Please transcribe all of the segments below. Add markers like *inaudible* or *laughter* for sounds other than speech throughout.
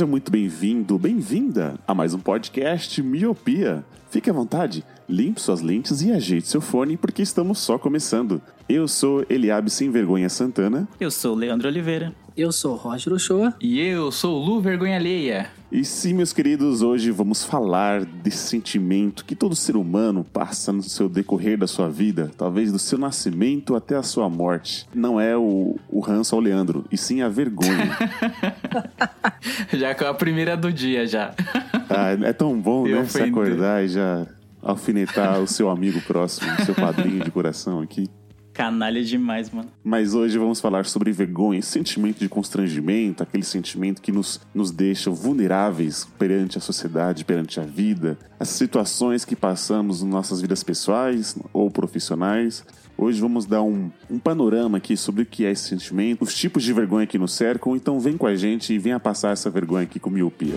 Seja muito bem-vindo, bem-vinda a mais um podcast Miopia. Fique à vontade, limpe suas lentes e ajeite seu fone porque estamos só começando. Eu sou Eliabe Sem Vergonha Santana Eu sou Leandro Oliveira. Eu sou Roger Ochoa. E eu sou o Lu Vergonha Alheia. e sim, meus queridos, hoje vamos falar desse sentimento que todo ser humano passa no seu decorrer da sua vida, talvez do seu nascimento até a sua morte. Não é o, o ranço ao Leandro, e sim a vergonha. *laughs* Já com a primeira do dia já. *laughs* Ah, é tão bom, Eu né? Se ofendo. acordar e já alfinetar o seu amigo próximo, o seu padrinho de coração aqui. Canalha demais, mano. Mas hoje vamos falar sobre vergonha, sentimento de constrangimento, aquele sentimento que nos, nos deixa vulneráveis perante a sociedade, perante a vida, as situações que passamos nas nossas vidas pessoais ou profissionais. Hoje vamos dar um, um panorama aqui sobre o que é esse sentimento, os tipos de vergonha que nos cercam, então vem com a gente e venha passar essa vergonha aqui com miopia.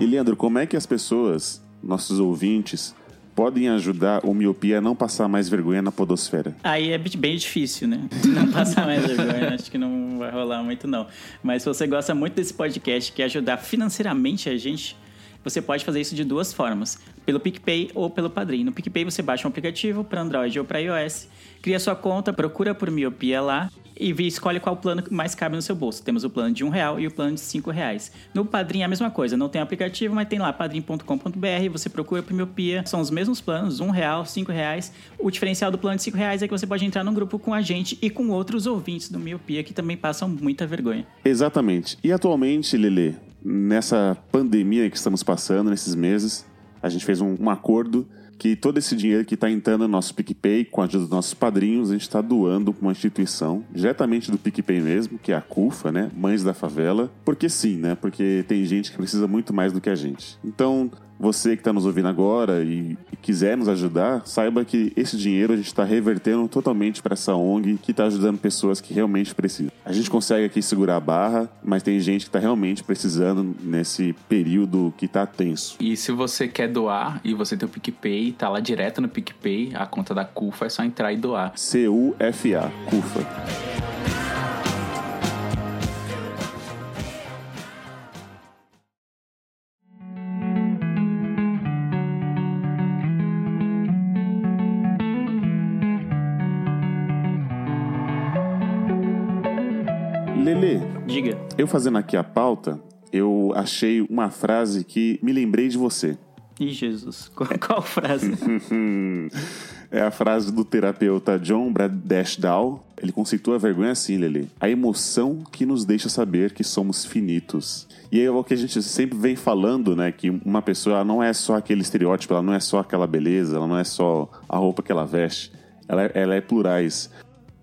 E Leandro, como é que as pessoas, nossos ouvintes, podem ajudar o miopia a não passar mais vergonha na podosfera? Aí é bem difícil, né? *laughs* Não passar mais vergonha, acho que não vai rolar muito, não. Mas se você gosta muito desse podcast, quer ajudar financeiramente a gente, você pode fazer isso de duas formas: pelo PicPay ou pelo Padrim. No PicPay você baixa um aplicativo para Android ou para iOS, cria sua conta, procura por miopia lá e escolhe qual plano mais cabe no seu bolso. Temos o plano de um real e o plano de cinco reais. No Padrim é a mesma coisa, não tem aplicativo, mas tem lá padrim.com.br, você procura por miopia, são os mesmos planos, um real, cinco reais. O diferencial do plano de cinco reais é que você pode entrar num grupo com a gente e com outros ouvintes do miopia que também passam muita vergonha. Exatamente. E atualmente, Lele, nessa pandemia que estamos passando, nesses meses, a gente fez um, um acordo que todo esse dinheiro que está entrando no nosso PicPay, com a ajuda dos nossos padrinhos, a gente está doando para uma instituição, diretamente do PicPay mesmo, que é a CUFA, né? Mães da Favela. Porque sim, né? Porque tem gente que precisa muito mais do que a gente. Então, você que está nos ouvindo agora e, quiser nos ajudar, saiba que esse dinheiro a gente está revertendo totalmente para essa ONG que está ajudando pessoas que realmente precisam. A gente consegue aqui segurar a barra, mas tem gente que está realmente precisando nesse período que está tenso. E se você quer doar e você tem o PicPay, tá lá direto no PicPay, a conta da CUFA é só entrar e doar. C-U-F-A, CUFA. Lele, Diga. eu fazendo aqui a pauta, eu achei uma frase que me lembrei de você. Ih, Jesus. *laughs* Qual, qual frase? *laughs* é a frase do terapeuta John Bradashdow. Ele conceitua a vergonha assim, Lele. A emoção que nos deixa saber que somos finitos. E é o que a gente sempre vem falando, né? Que uma pessoa não é só aquele estereótipo, ela não é só aquela beleza, ela não é só a roupa que ela veste. Ela, é- ela é plurais.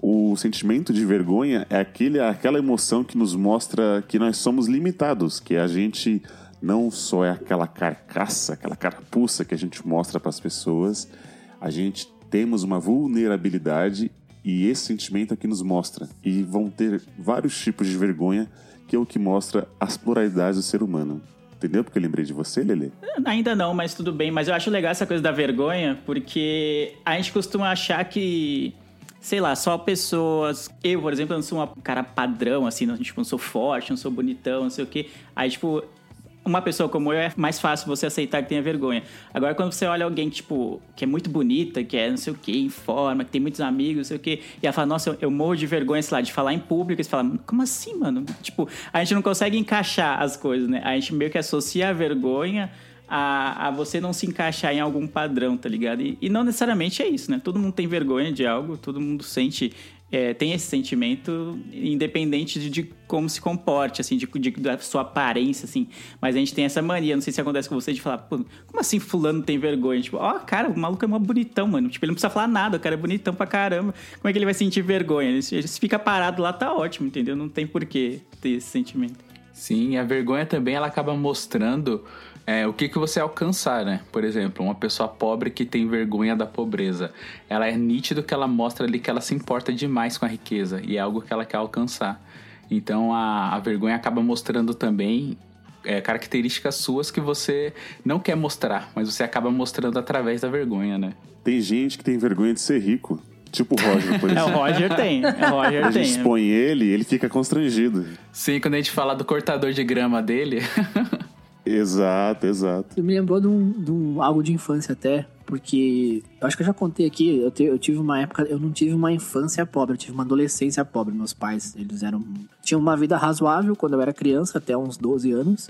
O sentimento de vergonha é aquele, aquela emoção que nos mostra que nós somos limitados, que a gente não só é aquela carcaça, aquela carapuça que a gente mostra para as pessoas, a gente temos uma vulnerabilidade e esse sentimento é que nos mostra. E vão ter vários tipos de vergonha, que é o que mostra as pluralidades do ser humano. Entendeu porque eu lembrei de você, Lele? Ainda não, mas tudo bem. Mas eu acho legal essa coisa da vergonha, porque a gente costuma achar que, sei lá, só pessoas. Eu, por exemplo, não sou um cara padrão, assim, não, tipo, não sou forte, não sou bonitão, não sei o quê. Aí, tipo. Uma pessoa como eu é mais fácil você aceitar que tenha vergonha. Agora, quando você olha alguém, tipo, que é muito bonita, que é não sei o quê, em forma, que tem muitos amigos, não sei o quê, e ela fala, nossa, eu, eu morro de vergonha, sei lá, de falar em público, e você fala, como assim, mano? Tipo, a gente não consegue encaixar as coisas, né? A gente meio que associa a vergonha a, a você não se encaixar em algum padrão, tá ligado? E, e não necessariamente é isso, né? Todo mundo tem vergonha de algo, todo mundo sente é, tem esse sentimento, independente de, de como se comporte, assim, de, de- da sua aparência, assim. Mas a gente tem essa mania, não sei se acontece com você, de falar, Pô, como assim fulano tem vergonha? Tipo, ó, cara, o maluco é mó bonitão, mano. Tipo, ele não precisa falar nada, o cara é bonitão pra caramba. Como é que ele vai sentir vergonha? Ele, se- ele fica parado lá, tá ótimo, entendeu? Não tem por que ter esse sentimento. Sim, a vergonha também ela acaba mostrando é, o que, que você alcançar, né? Por exemplo, uma pessoa pobre que tem vergonha da pobreza. Ela é nítido que ela mostra ali que ela se importa demais com a riqueza e é algo que ela quer alcançar. Então a, a vergonha acaba mostrando também é, características suas que você não quer mostrar, mas você acaba mostrando através da vergonha, né? Tem gente que tem vergonha de ser rico. Tipo o Roger, por *laughs* É, o exemplo. Roger tem. É, o Roger A gente tem. expõe ele ele fica constrangido. Sim, quando a gente fala do cortador de grama dele, *laughs* Exato, exato. Me lembrou de, um, de um- algo de infância até, porque eu acho que eu já contei aqui, eu, te- eu tive uma época, eu não tive uma infância pobre, eu tive uma adolescência pobre. Meus pais, eles eram tinham uma vida razoável quando eu era criança, até uns 12 anos.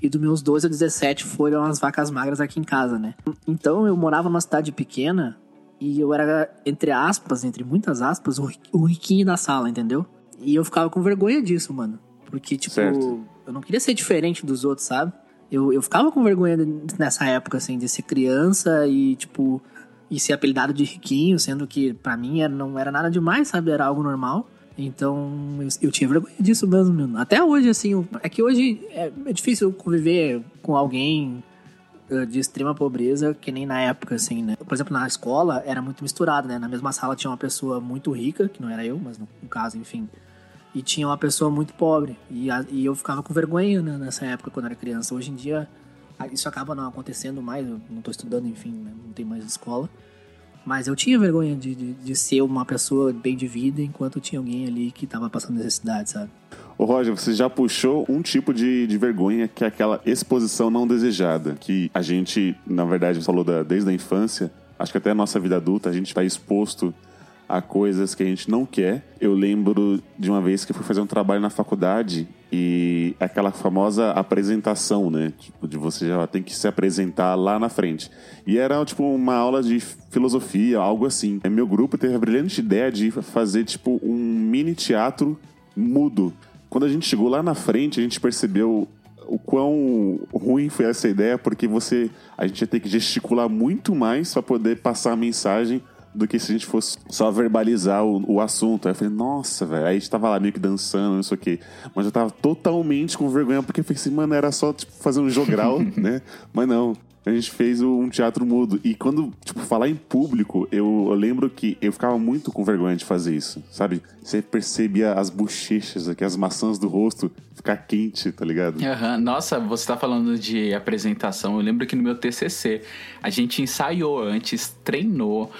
E dos meus 12 a 17 foram as vacas magras aqui em casa, né? Então eu morava numa cidade pequena e eu era, entre aspas, entre muitas aspas, o o riquinho da sala, entendeu? E eu ficava com vergonha disso, mano. Porque, tipo, Certo. eu não queria ser diferente dos outros, sabe? Eu, eu ficava com vergonha nessa época, assim, de ser criança e, tipo, e ser apelidado de riquinho, sendo que pra mim era, não era nada demais, sabe? Era algo normal. Então, eu, eu tinha vergonha disso mesmo. Até hoje, assim, é que hoje é, é difícil conviver com alguém eh, de extrema pobreza, que nem na época, assim, né? Por exemplo, na escola era muito misturado, né? Na mesma sala tinha uma pessoa muito rica, que não era eu, mas no, no caso, enfim. E tinha uma pessoa muito pobre. E, a- e eu ficava com vergonha né, nessa época, quando era criança. Hoje em dia, isso acaba não acontecendo mais. Eu não tô estudando, enfim, né? não tem mais escola. Mas eu tinha vergonha de, de, de ser uma pessoa bem de vida, enquanto tinha alguém ali que tava passando necessidade, sabe? Ô Roger, você já puxou um tipo de, de vergonha que é aquela exposição não desejada. Que a gente, na verdade, falou da- desde a infância, acho que até a nossa vida adulta, a gente está exposto a coisas que a gente não quer. Eu lembro de uma vez que fui fazer um trabalho na faculdade e aquela famosa apresentação, né? Tipo, de você já tem que se apresentar lá na frente. E era, tipo, uma aula de filosofia, algo assim. E meu grupo teve a brilhante ideia de fazer, tipo, um mini teatro mudo. Quando a gente chegou lá na frente, a gente percebeu o quão ruim foi essa ideia, porque você a gente ia ter que gesticular muito mais para poder passar a mensagem do que se a gente fosse só verbalizar o, o assunto. Aí eu falei, nossa, velho. Aí a gente tava lá meio que dançando, não sei o quê. Mas eu tava totalmente com vergonha, porque eu falei assim, mano, era só tipo, fazer um jogral, *laughs* né? Mas não. A gente fez um teatro mudo. E quando, tipo, falar em público, eu, eu lembro que eu ficava muito com vergonha de fazer isso, sabe? Você percebia as bochechas aqui, as maçãs do rosto ficar quente, tá ligado? Aham, Nossa, você tá falando de apresentação. Eu lembro que no meu TCC a gente ensaiou antes, treinou.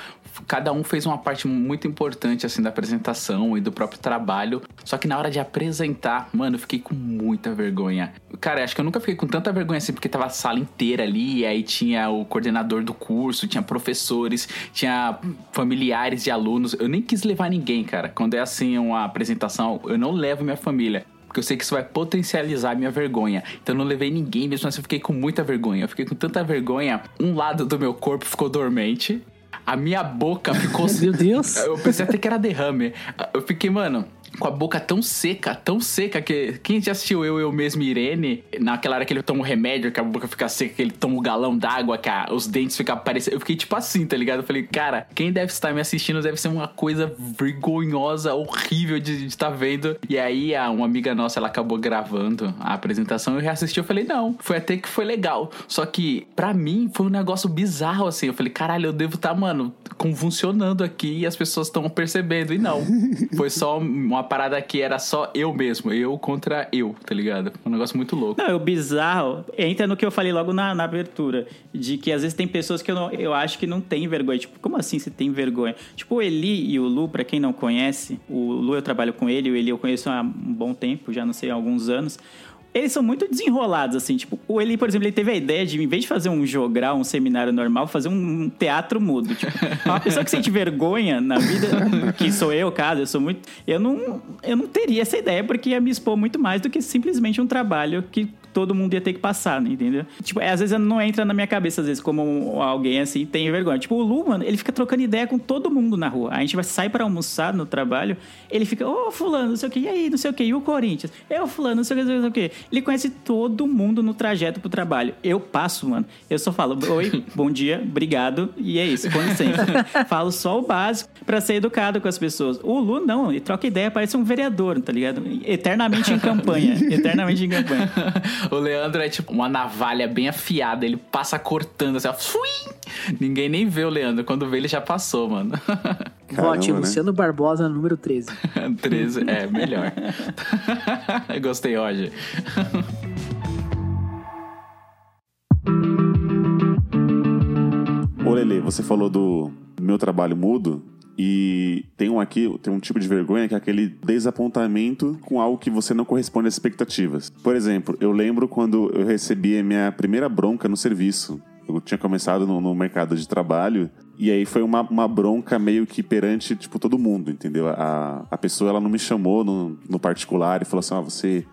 Cada um fez uma parte muito importante assim da apresentação e do próprio trabalho. Só que na hora de apresentar, mano, eu fiquei com muita vergonha. Cara, acho que eu nunca fiquei com tanta vergonha assim, porque tava a sala inteira ali, e aí tinha o coordenador do curso, tinha professores, tinha familiares de alunos. Eu nem quis levar ninguém, cara. Quando é assim uma apresentação, eu não levo minha família. Porque eu sei que isso vai potencializar minha vergonha. Então eu não levei ninguém, mesmo assim eu fiquei com muita vergonha. Eu fiquei com tanta vergonha, um lado do meu corpo ficou dormente. A minha boca ficou. Meu Deus! Eu pensei até que era derrame. Eu fiquei, mano, com a boca tão seca, tão seca, que quem já assistiu Eu, Eu Mesmo Irene, naquela hora que ele toma o remédio, que a boca fica seca, que ele toma o galão d'água, que a- os dentes ficam aparecendo. Eu fiquei tipo assim, tá ligado? Eu falei, cara, quem deve estar me assistindo deve ser uma coisa vergonhosa, horrível de estar vendo. E aí, a, uma amiga nossa, ela acabou gravando a apresentação, eu reassisti, eu falei, não, foi até que foi legal. Só que, pra mim, foi um negócio bizarro, assim. Eu falei, caralho, eu devo estar, mano, convulsionando aqui e as pessoas estão percebendo. E não. *laughs* Foi só uma parada que era só eu mesmo, eu contra eu, tá ligado? Um negócio muito louco. Não, o bizarro entra no que eu falei logo na, na abertura. De que às vezes tem pessoas que eu, não, eu acho que não tem vergonha. Tipo, como assim você tem vergonha? Tipo, o Eli e o Lu, pra quem não conhece, o Lu eu trabalho com ele, o Eli eu conheço há um bom tempo, já não sei, há alguns anos. Eles são muito desenrolados, assim. Tipo, o Eli, por exemplo, ele teve a ideia de, em vez de fazer um jogral, um seminário normal, fazer um teatro mudo. Tipo, uma pessoa que sente vergonha na vida, que sou eu, caso, eu sou muito. Eu não, eu não teria essa ideia, porque ia me expor muito mais do que simplesmente um trabalho que todo mundo ia ter que passar, né, entendeu? Tipo, é, às vezes não entra na minha cabeça, às vezes, como alguém assim tem vergonha. Tipo, o Lu, mano, ele fica trocando ideia com todo mundo na rua. A gente vai sair para almoçar no trabalho, ele fica, ô, fulano, não sei o que, e aí, não sei o que, e o Corinthians? Eu, fulano, não sei o que, não sei o que. Ele conhece todo mundo no trajeto pro trabalho. Eu passo, mano, eu só falo, oi, bom dia, obrigado, e é isso, com licença. *laughs* falo só o básico pra ser educado com as pessoas. O Lu, não, ele troca ideia, parece um vereador, tá ligado? Eternamente em campanha, *laughs* eternamente em campanha. *laughs* o Leandro é tipo uma navalha bem afiada, ele passa cortando assim, ó. Fui! Ninguém nem vê o Leandro. Quando vê, ele já passou, mano. *laughs* Caramba, Vote né? Luciano Barbosa, número 13. 13, *laughs* é, melhor. Gostei, Roger. Ô Lele, você falou do meu trabalho mudo e tem um aqui, tem um tipo de vergonha que é aquele desapontamento com algo que você não corresponde às expectativas. Por exemplo, eu lembro quando eu recebi a minha primeira bronca no serviço. Eu tinha começado no, no mercado de trabalho e aí foi uma, uma bronca meio que perante, tipo, todo mundo, entendeu? A, a pessoa, ela não me chamou no, no particular e falou assim, ah, você,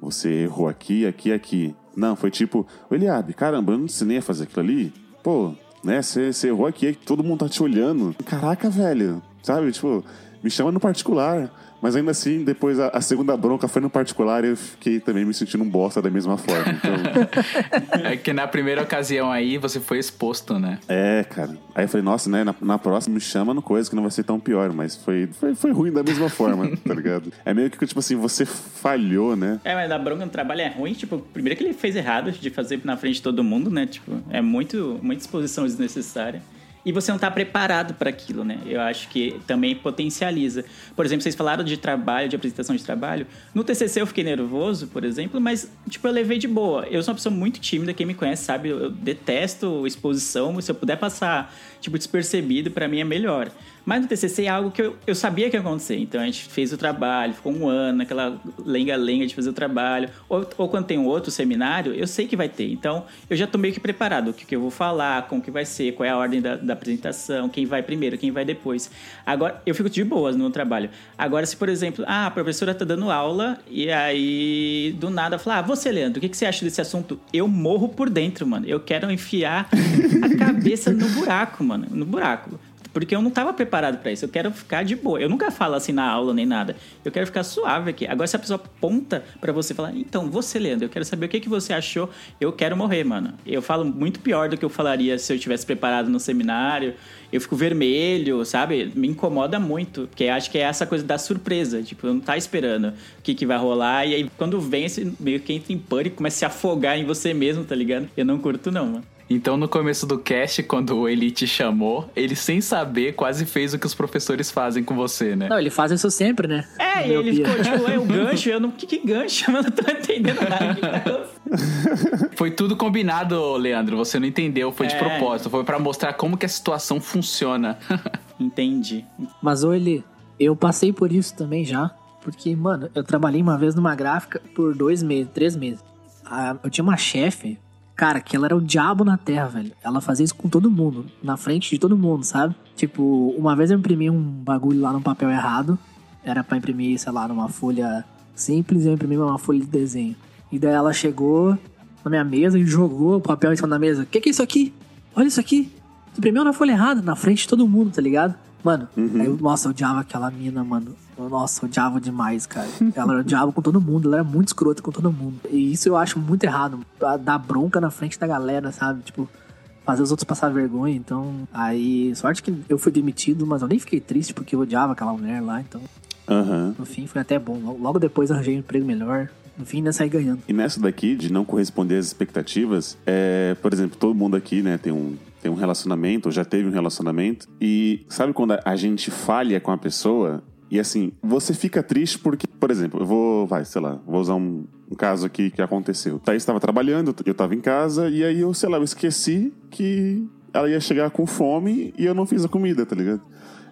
você errou aqui, aqui, aqui. Não, foi tipo, Eliabe, caramba, eu não ensinei a fazer aquilo ali? Pô, né, você errou aqui, todo mundo tá te olhando. Caraca, velho, sabe? Tipo, me chama no particular. Mas ainda assim, depois a, a segunda bronca foi no particular e eu fiquei também me sentindo um bosta da mesma forma. Então, *laughs* É que na primeira ocasião aí você foi exposto, né? é, cara. Aí eu falei, nossa, né, na, na próxima me chama no coisa que não vai ser tão pior. Mas foi, foi, foi ruim da mesma forma, *laughs* tá ligado? É meio que, tipo assim, você falhou, né? É, mas a bronca no trabalho é ruim, tipo, primeiro que ele fez errado de fazer na frente de todo mundo, né? Tipo, é muito, muita exposição desnecessária. E você não tá preparado para aquilo, né? Eu acho que também potencializa. Por exemplo, vocês falaram de trabalho, de apresentação de trabalho. No TCC eu fiquei nervoso, por exemplo, mas, tipo, eu levei de boa. Eu sou uma pessoa muito tímida, quem me conhece sabe, eu detesto exposição. Se eu puder passar, tipo, despercebido, para mim é melhor. Mas no TCC é algo que eu, eu sabia que ia acontecer. Então a gente fez o trabalho, ficou um ano naquela lenga-lenga de fazer o trabalho. Ou, ou quando tem um outro seminário, eu sei que vai ter. Então eu já tô meio que preparado. O que, que eu vou falar, como que vai ser, qual é a ordem da, da apresentação, quem vai primeiro, quem vai depois. Agora, eu fico de boas no trabalho. Agora, se por exemplo, ah, a professora tá dando aula e aí do nada fala, ah, você, Leandro, o que, que você acha desse assunto? Eu morro por dentro, mano. Eu quero enfiar a cabeça no buraco, mano. No buraco. Porque eu não estava preparado para isso. Eu quero ficar de boa. Eu nunca falo assim na aula nem nada. Eu quero ficar suave aqui. Agora, se a pessoa aponta para você falar, então, você, Leandro, eu quero saber o que, que você achou. Eu quero morrer, mano. Eu falo muito pior do que eu falaria se eu tivesse preparado no seminário. Eu fico vermelho, sabe? Me incomoda muito. Porque acho que é essa coisa da surpresa. Tipo, eu não tá esperando o que, que vai rolar. E aí, quando vem, meio que entra em pânico, começa a se afogar em você mesmo, tá ligado? Eu não curto, não, mano. Então, no começo do cast, quando ele te chamou, ele sem saber quase fez o que os professores fazem com você, né? Não, ele faz isso sempre, né? É, e ele ficou tipo, é o *laughs* gancho, eu não. Que, que gancho? Eu não tô entendendo nada. O que acontecendo? Foi tudo combinado, Leandro. Você não entendeu, foi de É. propósito. Foi pra mostrar como que a situação funciona. *laughs* Entendi. Mas, ô Eli, eu passei por isso também já. Porque, mano, eu trabalhei uma vez numa gráfica por dois meses, três meses. Ah, eu tinha uma chefe, cara, que ela era o diabo na terra, velho. Ela fazia isso com todo mundo, na frente de todo mundo, sabe? Tipo, uma vez eu imprimi um bagulho lá no papel errado. Era pra imprimir, sei lá, numa folha simples, eu imprimi uma folha de desenho. E daí ela chegou na minha mesa e jogou o papel em cima da mesa. Que que é isso aqui? Olha isso aqui. Tu imprimiu na folha errada, na frente de todo mundo, tá ligado? Mano, aí eu, nossa, eu odiava aquela mina, mano. Nossa, eu odiava demais, cara. *laughs* Ela odiava com todo mundo, ela era muito escrota com todo mundo. E isso eu acho muito errado. Dar bronca na frente da galera, sabe? Tipo, fazer os outros passar vergonha. Então, aí, sorte que eu fui demitido, mas eu nem fiquei triste porque eu odiava aquela mulher lá. Então, Aham. no fim, foi até bom. Logo depois arranjei um emprego melhor. No fim, ainda saí ganhando. E nessa daqui, de não corresponder às expectativas, é, por exemplo, todo mundo aqui, né, tem um, tem um relacionamento, ou já teve um relacionamento, e sabe quando a gente falha com a pessoa, e assim, você fica triste porque, por exemplo, eu vou, vai, sei lá, vou usar um, um caso aqui que aconteceu. Thaís estava trabalhando, eu estava em casa, e aí eu, sei lá, eu esqueci que ela ia chegar com fome e eu não fiz a comida, tá ligado?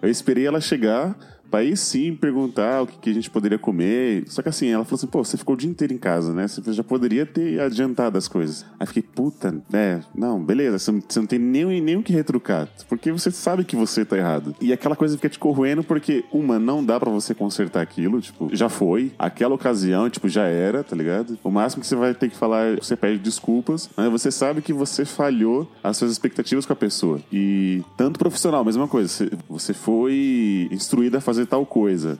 Eu esperei ela chegar Pra aí sim perguntar o que, que a gente poderia comer. Só que assim, ela falou assim: pô, você ficou o dia inteiro em casa, né? Você já poderia ter adiantado as coisas. Aí fiquei, puta, é, não, beleza, você não, você não tem nem, nem o que retrucar. Porque você sabe que você tá errado. E aquela coisa fica te corroendo porque, uma, não dá pra você consertar aquilo, tipo, já foi. Aquela ocasião, tipo, já era, tá ligado? O máximo que você vai ter que falar, você pede desculpas, mas você sabe que você falhou as suas expectativas com a pessoa. E tanto profissional, mesma coisa. Você, foi instruído a fazer tal coisa.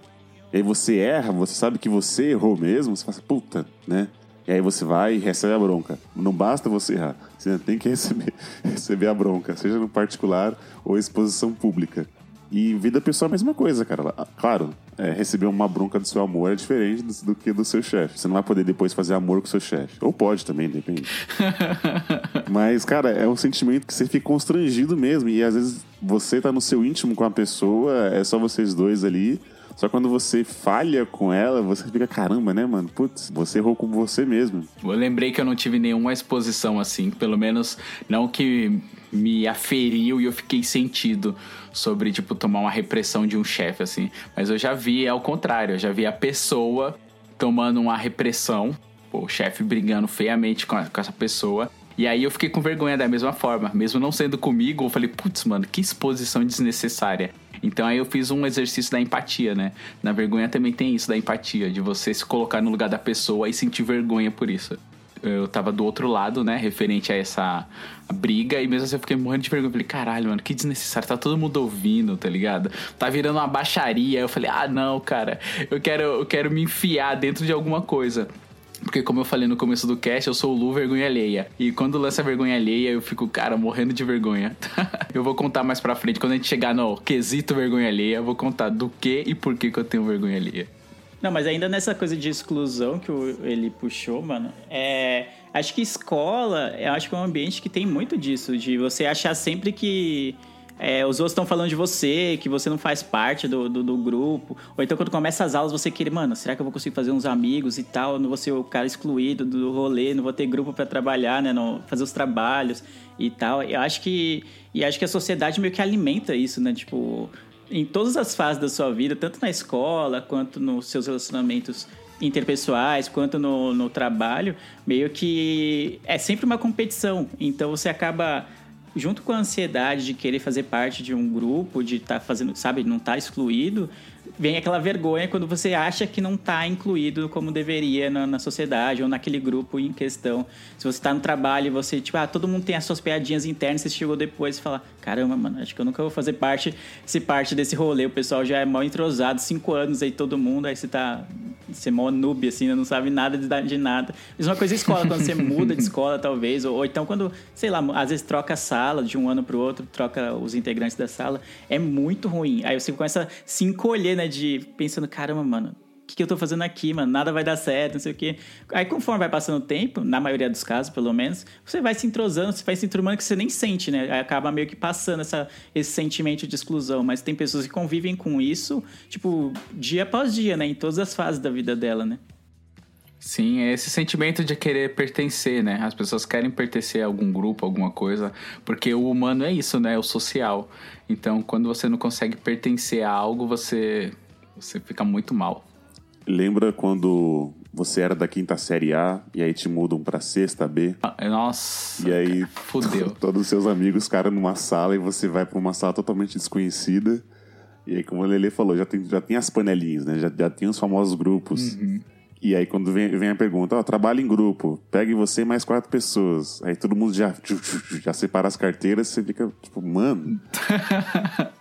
E aí você erra, você sabe que você errou mesmo, você fala assim, puta, né? E aí você vai e recebe a bronca. Não basta você errar, você tem que *laughs* receber, receber a bronca, seja no particular ou exposição pública. E vida pessoal é a mesma coisa, cara. Claro, é, receber uma bronca do seu amor é diferente do, do que do seu chefe. Você não vai poder depois fazer amor com o seu chefe. Ou pode também, depende. *laughs* Mas, cara, é um sentimento que você fica constrangido mesmo. E às vezes você tá no seu íntimo com a pessoa, é só vocês dois ali. Só quando você falha com ela, você fica, caramba, né, mano? Putz, você errou com você mesmo. Eu lembrei que eu não tive nenhuma exposição assim, pelo menos não que me aferiu e eu fiquei sentido sobre, tipo, tomar uma repressão de um chefe, assim. Mas eu já vi ao contrário, eu já vi a pessoa tomando uma repressão, o chefe brigando feiamente com, a- com essa pessoa. E aí eu fiquei com vergonha da mesma forma. Mesmo não sendo comigo, eu falei, putz, mano, que exposição desnecessária. Então aí eu fiz um exercício da empatia, né? Na vergonha também tem isso da empatia, de você se colocar no lugar da pessoa e sentir vergonha por isso. Eu tava do outro lado, né? Referente a essa briga, e mesmo assim eu fiquei morrendo de vergonha. Falei, caralho, mano, que desnecessário, tá todo mundo ouvindo, tá ligado? Tá virando uma baixaria. Eu falei, ah, não, cara, eu quero, eu quero me enfiar dentro de alguma coisa. Porque, como eu falei no começo do cast, eu sou o Lu vergonha alheia. E quando lança vergonha alheia, eu fico, cara, morrendo de vergonha. *laughs* eu vou contar mais pra frente. Quando a gente chegar no quesito vergonha alheia, eu vou contar do que e por que, que eu tenho vergonha alheia. Não, mas ainda nessa coisa de exclusão que o- ele puxou, mano, é. Acho que escola, eu acho que é um ambiente que tem muito disso, de você achar sempre que é, os outros estão falando de você, que você não faz parte do, do, do grupo. Ou então quando começa as aulas, você quer, mano, será que eu vou conseguir fazer uns amigos e tal? Não vou ser o cara excluído do rolê, não vou ter grupo pra trabalhar, né? Não, fazer os trabalhos e tal. Eu acho que. E acho que a sociedade meio que alimenta isso, né? Tipo, em todas as fases da sua vida, tanto na escola quanto nos seus relacionamentos interpessoais, quanto no, no trabalho, meio que é sempre uma competição. Então você acaba, junto com a ansiedade de querer fazer parte de um grupo, de estar fazendo, sabe, não estar excluído, vem aquela vergonha quando você acha que não está incluído como deveria na, na sociedade ou naquele grupo em questão. Se você está no trabalho e você, tipo, ah, todo mundo tem as suas piadinhas internas, você chegou depois e fala, caramba, mano, acho que eu nunca vou fazer parte, ser parte desse rolê. O pessoal já é mal entrosado, cinco anos aí todo mundo, aí você tá. Você é mó noob, assim, né? não sabe nada de, de nada. Mesma coisa em escola, quando você muda de escola, talvez, ou, ou então quando, sei lá, às vezes troca a sala de um ano pro outro, troca os integrantes da sala, é muito ruim. Aí você começa a se encolher, né, de pensando, caramba, mano, que, que eu tô fazendo aqui, mano? Nada vai dar certo, não sei o quê. Aí, conforme vai passando o tempo, na maioria dos casos, pelo menos, você vai se entrosando, você vai se enturmando que você nem sente, né? Aí acaba meio que passando essa, esse sentimento de exclusão. Mas tem pessoas que convivem com isso, tipo, dia após dia, né? Em todas as fases da vida dela, né? Sim, é esse sentimento de querer pertencer, né? As pessoas querem pertencer a algum grupo, alguma coisa, porque o humano é isso, né? É o social. Então, quando você não consegue pertencer a algo, você, você fica muito mal. Lembra quando você era da quinta série A e aí te mudam pra sexta B? Ah, Nossa, E aí, fudeu. *laughs* todos os seus amigos ficaram numa sala e você vai pra uma sala totalmente desconhecida. E aí, como o Lele falou, já tem, já tem as panelinhas, né? Já, já tem os famosos grupos. E aí, quando vem, vem a pergunta, ó, trabalho em grupo, pegue você e mais quatro pessoas. Aí todo mundo já, já separa as carteiras você fica, tipo, mano, *laughs*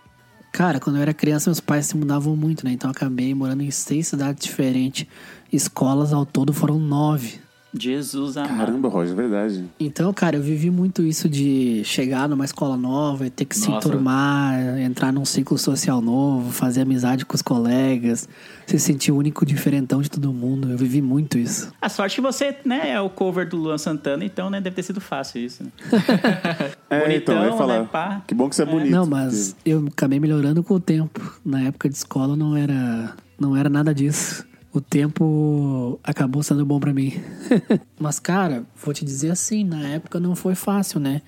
Cara, quando eu era criança, meus pais se mudavam muito, né? Então eu acabei morando em seis cidades diferentes. Escolas ao todo foram nove. Jesus amado. caramba, Roger, é verdade. Então, cara, eu vivi muito isso de chegar numa escola nova e ter que se Nossa. enturmar, entrar num ciclo social novo, fazer amizade com os colegas, se sentir o único diferentão de todo mundo. Eu vivi muito isso. A sorte que você, né, é o cover do Luan Santana, então, né, deve ter sido fácil isso, né? *laughs* É, Bonitão, então, eu ia falar. né, pá? Que bom que você é bonito. Não, mas eu acabei melhorando com o tempo. Na época de escola não era, não era nada disso. O tempo acabou sendo bom pra mim. *laughs* mas, cara, vou te dizer assim, na época não foi fácil, né?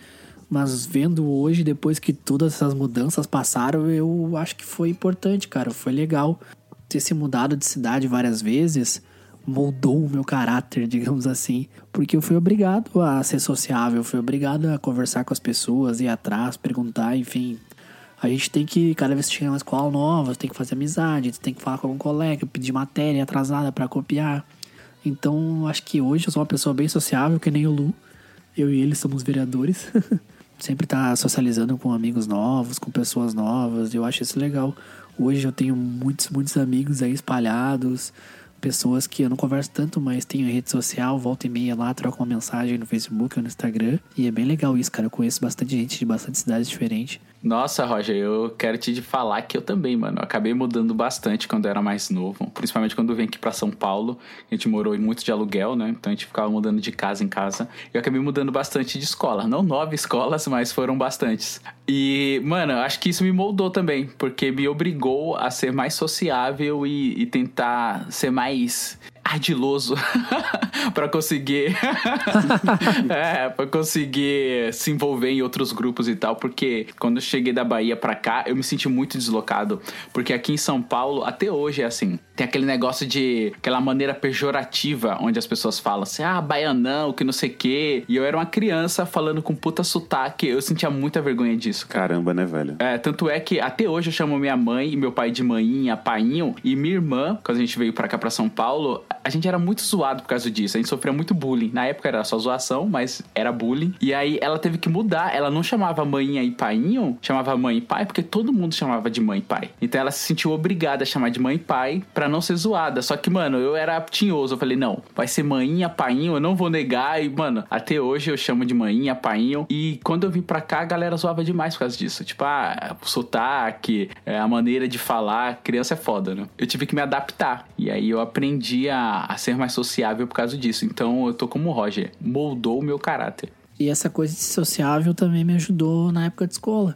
Mas vendo hoje, depois que todas essas mudanças passaram, eu acho que foi importante, cara. Foi legal ter se mudado de cidade várias vezes. Moldou o meu caráter, *laughs* digamos assim. Porque eu fui obrigado a ser sociável, fui obrigado a conversar com as pessoas, ir atrás, perguntar, enfim. A gente tem que, cada vez que chega uma escola nova, tem que fazer amizade, tem que falar com algum colega, pedir matéria atrasada para copiar. Então, acho que hoje eu sou uma pessoa bem sociável, que nem o Lu. Eu e ele somos vereadores. *laughs* Sempre tá socializando com amigos novos, com pessoas novas. Eu acho isso legal. Hoje eu tenho muitos, muitos amigos aí espalhados. Pessoas que eu não converso tanto, mas tenho rede social, volta e meia lá, troco uma mensagem no Facebook ou no Instagram. E é bem legal isso, cara. Eu conheço bastante gente de bastante cidades diferentes. Nossa, Roger, eu quero te falar que eu também, mano. Eu acabei mudando bastante quando eu era mais novo. Principalmente quando eu vim aqui pra São Paulo. A gente morou muito de aluguel, né? Então a gente ficava mudando de casa em casa. Eu acabei mudando bastante de escola. Não nove escolas, mas foram bastantes. E, mano, acho que isso me moldou também. Porque me obrigou a ser mais sociável e, e tentar ser mais ardiloso *laughs* para conseguir *laughs* *laughs* é, para conseguir se envolver em outros grupos e tal, porque quando eu cheguei da Bahia para cá, eu me senti muito deslocado, porque aqui em São Paulo até hoje é assim, tem aquele negócio de aquela maneira pejorativa onde as pessoas falam assim: "Ah, baianão, que não sei quê". E eu era uma criança falando com puta sotaque, eu sentia muita vergonha disso. Cara. Caramba, né, velho? É, tanto é que até hoje eu chamo minha mãe e meu pai de manhinha, painho, e minha irmã, quando a gente veio para cá para São Paulo, a gente era muito zoado por causa disso. A gente sofria muito bullying. Na época era só zoação, mas era bullying. E aí ela teve que mudar. Ela não chamava mãe e painho, chamava mãe e pai, porque todo mundo chamava de mãe e pai. Então ela se sentiu obrigada a chamar de mãe e pai pra não ser zoada. Só que, mano, eu era tinhoso. Eu falei, não, vai ser mãinha, painho, eu não vou negar. E, mano, até hoje eu chamo de mãinha, painho. E quando eu vim pra cá, a galera zoava demais por causa disso. Tipo, ah, o sotaque, é, a maneira de falar. Criança é foda, né? Eu tive que me adaptar. E aí eu aprendi a, a ser mais sociável por causa disso. Então eu tô como o Roger, moldou o meu caráter. E essa coisa de sociável também me ajudou na época de escola.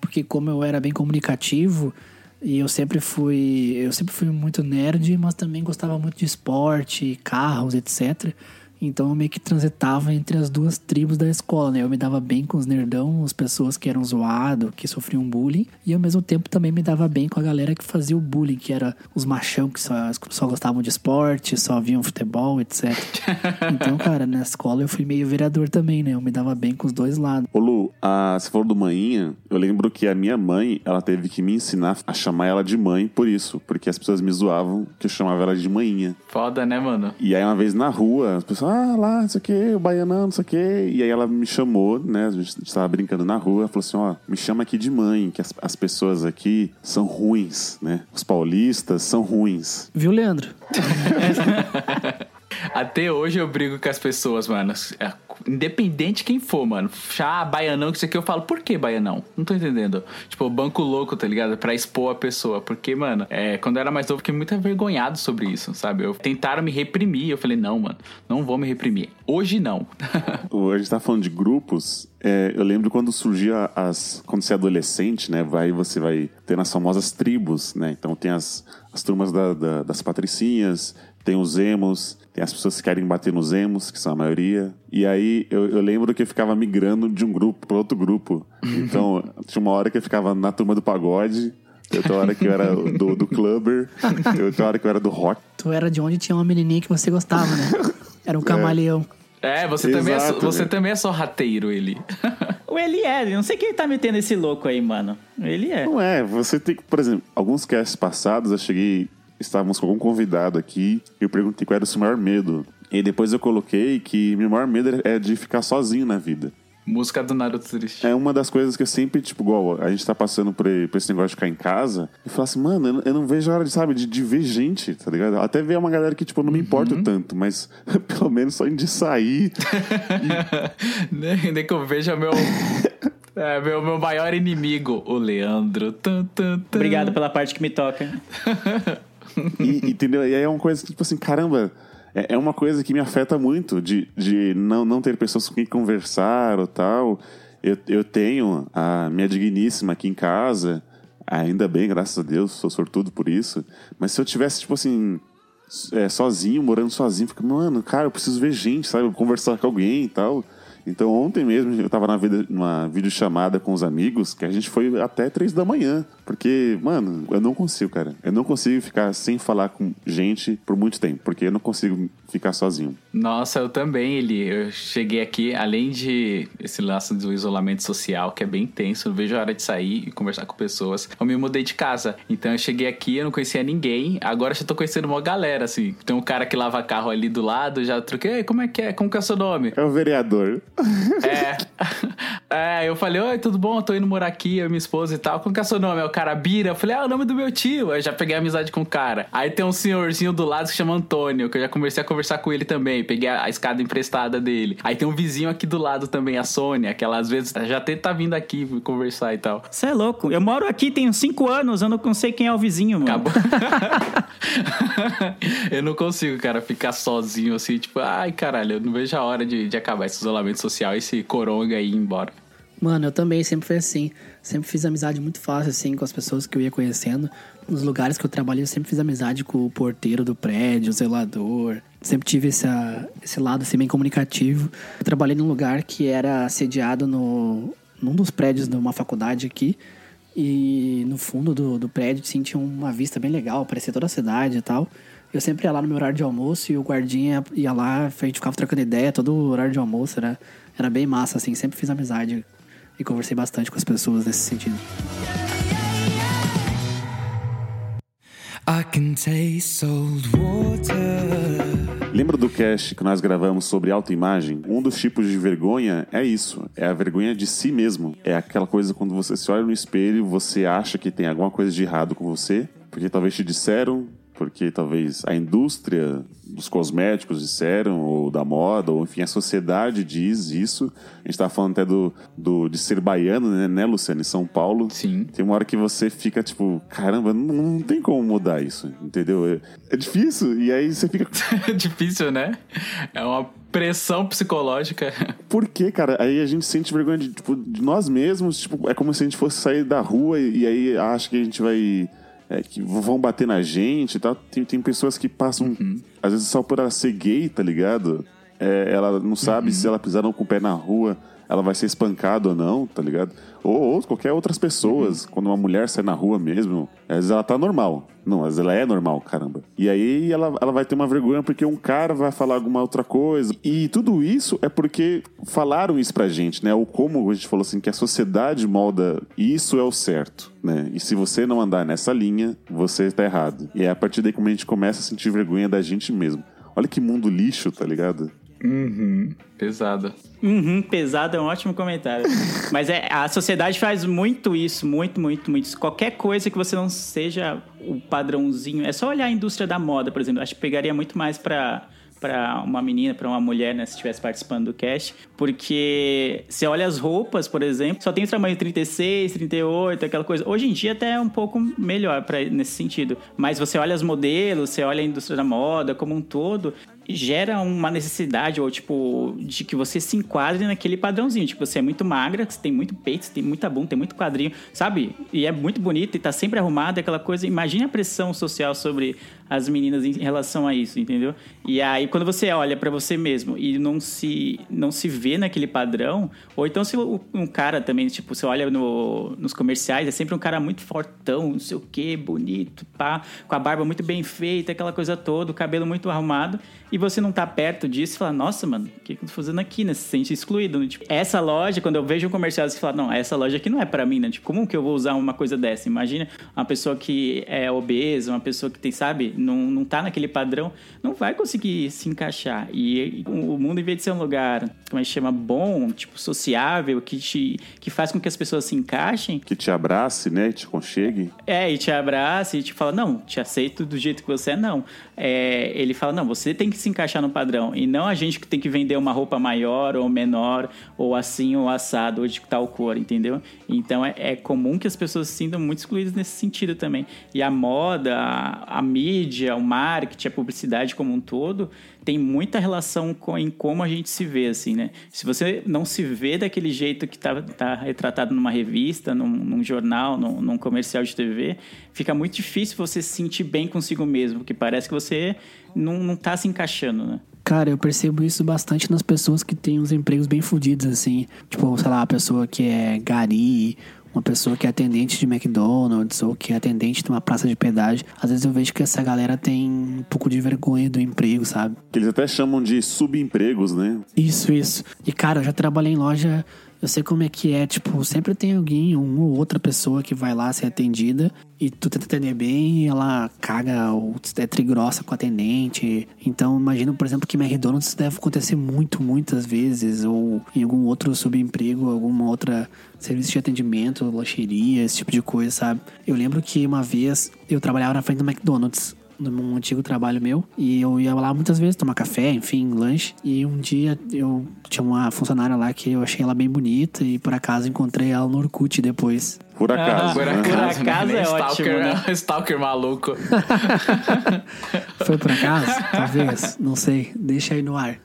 Porque como eu era bem comunicativo, e eu sempre fui. Eu sempre fui muito nerd, mas também gostava muito de esporte, carros, etc. Então eu meio que transitava entre as duas tribos da escola, né? Eu me dava bem com os nerdão, as pessoas que eram zoados, que sofriam bullying, e ao mesmo tempo também me dava bem com a galera que fazia o bullying, que era os machão que só, só gostavam de esporte, só viam futebol, etc. *laughs* Então, cara, na escola eu fui meio vereador também, né? Eu me dava bem com os dois lados. Ô Lu, a, você falou do manhinha, eu lembro que a minha mãe, ela teve que me ensinar a chamar ela de mãe por isso, porque as pessoas me zoavam que eu chamava ela de manhinha. Foda, né, mano? E aí uma vez na rua, as pessoas, ah, lá, não sei o que, o baianão, não sei o que. E aí ela me chamou, né? A gente estava brincando na rua, ela falou assim, ó, me chama aqui de mãe, que as, as pessoas aqui são ruins, né? Os paulistas são ruins. Viu, Leandro? *laughs* Até hoje eu brigo com as pessoas, mano. É, Independente quem for, mano. Ah, baianão, que isso aqui eu falo, por que baianão? Não tô entendendo. Tipo, banco louco, tá ligado? Pra expor a pessoa. Porque, mano, é, quando eu era mais novo, eu fiquei muito envergonhado sobre isso, sabe? Eu, tentaram me reprimir. Eu falei, não, mano, não vou me reprimir. Hoje não. *laughs* A gente tá falando de grupos. é, eu lembro quando surgia as. Quando você é adolescente, né? Vai, você vai ter as famosas tribos, né? Então tem as, as turmas da- da- das patricinhas, tem os emos, tem as pessoas que querem bater nos emos, que são a maioria. E aí eu, eu lembro que eu ficava migrando de um grupo para outro grupo. *laughs* Então tinha uma hora que eu ficava na turma do pagode. Tem outra hora que eu era do, do clubber, tem outra hora que eu era do rock. Tu era de onde tinha uma menininha que você gostava, né? Era um camaleão. É, você, também, é, Exato, so- você velho. também é só rateiro, ele. Ou ele é, não sei quem tá metendo esse louco aí, mano. Ele é. Não é, você tem que, por exemplo, alguns casts passados eu cheguei, estávamos com algum convidado aqui, e eu perguntei qual era o seu maior medo. E depois eu coloquei que meu maior medo é de ficar sozinho na vida. Música do Naruto Triste. É uma das coisas que eu sempre, tipo, igual, a gente tá passando por, por esse negócio de ficar em casa, e falo assim, mano, eu não, eu não vejo a hora de, sabe, de, de ver gente, tá ligado? Até ver uma galera que, tipo, eu não me importo tanto, mas *laughs* pelo menos só de sair. *laughs* Nem nem que eu veja meu. *laughs* É, meu, meu maior inimigo, o Leandro. Tum, tum, tum. Obrigado pela parte que me toca. E, entendeu? E aí é uma coisa que, tipo assim, caramba, é, é uma coisa que me afeta muito de, de não, não ter pessoas com quem conversar ou tal. Eu, eu tenho a minha digníssima aqui em casa, ainda bem, graças a Deus, sou sortudo por isso. Mas se eu tivesse, tipo assim, é, sozinho, morando sozinho, fica, mano, cara, eu preciso ver gente, sabe? Conversar com alguém e tal. Então ontem mesmo eu tava na vida, numa videochamada com os amigos que a gente foi até três da manhã. Porque, mano, eu não consigo, cara. Eu não consigo ficar sem falar com gente por muito tempo. Porque eu não consigo ficar sozinho. Nossa, eu também, Eli. Eu cheguei aqui, além de esse laço do isolamento social, que é bem tenso, eu vejo a hora de sair e conversar com pessoas. Eu me mudei de casa. Então eu cheguei aqui, eu não conhecia ninguém. Agora já tô conhecendo uma galera, assim. Tem um cara que lava carro ali do lado, já troquei. Como é que é? Como que é o seu nome? É o vereador. É. *laughs* É, eu falei, oi, tudo bom? Eu tô indo morar aqui, eu e minha esposa e tal. Como que é o seu nome? É o cara Bira. Eu falei, ah, é o nome do meu tio. Aí já peguei amizade com o cara. Aí tem um senhorzinho do lado que chama Antônio, que eu já comecei a conversar com ele também. Peguei a, a escada emprestada dele. Aí tem um vizinho aqui do lado também, a Sônia, que ela às vezes já até tá vindo aqui conversar e tal. Você é louco. Eu moro aqui tem uns 5 anos, eu não sei quem é o vizinho, mano. Acabou. *laughs* eu não consigo, cara, ficar sozinho assim, tipo, ai caralho, eu não vejo a hora de, de acabar esse isolamento social, esse coronga aí ir embora. Mano, eu também sempre fui assim. Sempre fiz amizade muito fácil, assim, com as pessoas que eu ia conhecendo. Nos lugares que eu trabalhei, eu sempre fiz amizade com o porteiro do prédio, o zelador. Sempre tive essa, esse lado, assim, bem comunicativo. Eu trabalhei num lugar que era sediado no, num dos prédios de uma faculdade aqui. E no fundo do, do prédio, assim, tinha uma vista bem legal, parecia toda a cidade e tal. Eu sempre ia lá no meu horário de almoço e o guardinha ia lá, a gente ficava trocando ideia todo o horário de almoço. Era, era bem massa, assim, sempre fiz amizade e conversei bastante com as pessoas nesse sentido. I can taste salt water. Lembra do cast que nós gravamos sobre autoimagem? Um dos tipos de vergonha é isso, é a vergonha de si mesmo. É aquela coisa quando você se olha no espelho, você acha que tem alguma coisa de errado com você, porque talvez te disseram, porque talvez a indústria dos cosméticos disseram, ou da moda, ou enfim, a sociedade diz isso. A gente tava falando até do, do de ser baiano, né, né, Luciano, em São Paulo. Sim. Tem uma hora que você fica tipo, caramba, não, não tem como mudar isso, entendeu? É, é difícil, e aí você fica. *laughs* É difícil, né? É uma pressão psicológica. Por quê, cara? Aí a gente sente vergonha de, tipo, de nós mesmos, tipo, é como se a gente fosse sair da rua e, e aí acha que a gente vai é, que vão bater na gente e tal. Tem, tem pessoas que passam, às vezes, só por ela ser gay, tá ligado? É, ela não sabe se ela pisar com o pé na rua, ela vai ser espancada ou não, tá ligado? Ou, ou qualquer outras pessoas. Quando uma mulher sai na rua mesmo, às vezes ela tá normal. Não, às vezes ela é normal, caramba. E aí ela, ela vai ter uma vergonha porque um cara vai falar alguma outra coisa. E tudo isso é porque falaram isso pra gente, né? Ou como a gente falou assim, que a sociedade molda isso é o certo, né? E se você não andar nessa linha, você tá errado. E é a partir daí como a gente começa a sentir vergonha da gente mesmo. Olha que mundo lixo, tá ligado? Uhum. Pesada. Uhum, pesado é um ótimo comentário. *laughs* Mas é, a sociedade faz muito isso, muito, muito, muito. isso. Qualquer coisa que você não seja o padrãozinho. É só olhar a indústria da moda, por exemplo. Acho que pegaria muito mais pra para uma menina, para uma mulher, né, se estivesse participando do cast, porque você olha as roupas, por exemplo, só tem o tamanho 36, 38, aquela coisa. Hoje em dia até é um pouco melhor para nesse sentido, mas você olha os modelos, você olha a indústria da moda como um todo, gera uma necessidade, ou tipo, de que você se enquadre naquele padrãozinho. Tipo, você é muito magra, você tem muito peito, você tem muita bunda, tem muito quadrinho, sabe? E é muito bonita e tá sempre arrumada, aquela coisa. Imagine a pressão social sobre as meninas em relação a isso, entendeu? E aí, quando você olha para você mesmo e não se, não se vê naquele padrão, ou então se um cara também, tipo, você olha no, nos comerciais, é sempre um cara muito fortão, não sei o que, bonito, pá, com a barba muito bem feita, aquela coisa toda, o cabelo muito arrumado e você não tá perto disso e fala, nossa, mano, o que, que eu tô fazendo aqui, né? Se sente excluído, né? Tipo, essa loja, quando eu vejo um comercial, você fala, não, essa loja aqui não é para mim, né? Tipo, como que eu vou usar uma coisa dessa? Imagina uma pessoa que é obesa, uma pessoa que tem, sabe, não, não tá naquele padrão, não vai conseguir se encaixar. E o mundo, em vez de ser um lugar, como é que chama, bom, tipo, sociável, que, te, que faz com que as pessoas se encaixem. Que te abrace, né? Te conchegue. É, e te abrace e te fala, não, te aceito do jeito que você é, não. É, ele fala, não, você tem que se encaixar no padrão. E não a gente que tem que vender uma roupa maior ou menor, ou assim, ou assado, ou de tal cor, entendeu? Então é, é comum que as pessoas se sintam muito excluídas nesse sentido também. E a moda, a, a mídia, o marketing, a publicidade como um todo, tem muita relação com, em como a gente se vê, assim, né? Se você não se vê daquele jeito que tá, tá retratado numa revista, num, num jornal, num, num, comercial de TV, fica muito difícil você se sentir bem consigo mesmo, porque parece que você não, não tá se encaixando, né? Cara, eu percebo isso bastante nas pessoas que têm uns empregos bem fodidos, assim. Tipo, sei lá, a pessoa que é gari, uma pessoa que é atendente de McDonald's ou que é atendente de uma praça de pedágio. Às vezes eu vejo que essa galera tem um pouco de vergonha do emprego, sabe? Que eles até chamam de subempregos, né? Isso, isso. E cara, eu já trabalhei em loja, eu sei como é que é, tipo, sempre tem alguém, uma ou outra pessoa que vai lá ser atendida e tu tenta atender bem e ela caga ou é trigrossa com o atendente. Então, imagino, por exemplo, que McDonald's deve acontecer muito, muitas vezes, ou em algum outro subemprego, alguma outra serviço de atendimento, lancheria, esse tipo de coisa, sabe? Eu lembro que uma vez eu trabalhava na frente do McDonald's num antigo trabalho meu. E eu ia lá muitas vezes tomar café, enfim, lanche. E um dia eu tinha uma funcionária lá que eu achei ela bem bonita e por acaso encontrei ela no Orkut depois. Por acaso. Por né? acaso, Por acaso né? é Stalker, ótimo, né? *laughs* Stalker maluco. *laughs* Foi por acaso? Talvez, não sei. Deixa aí no ar.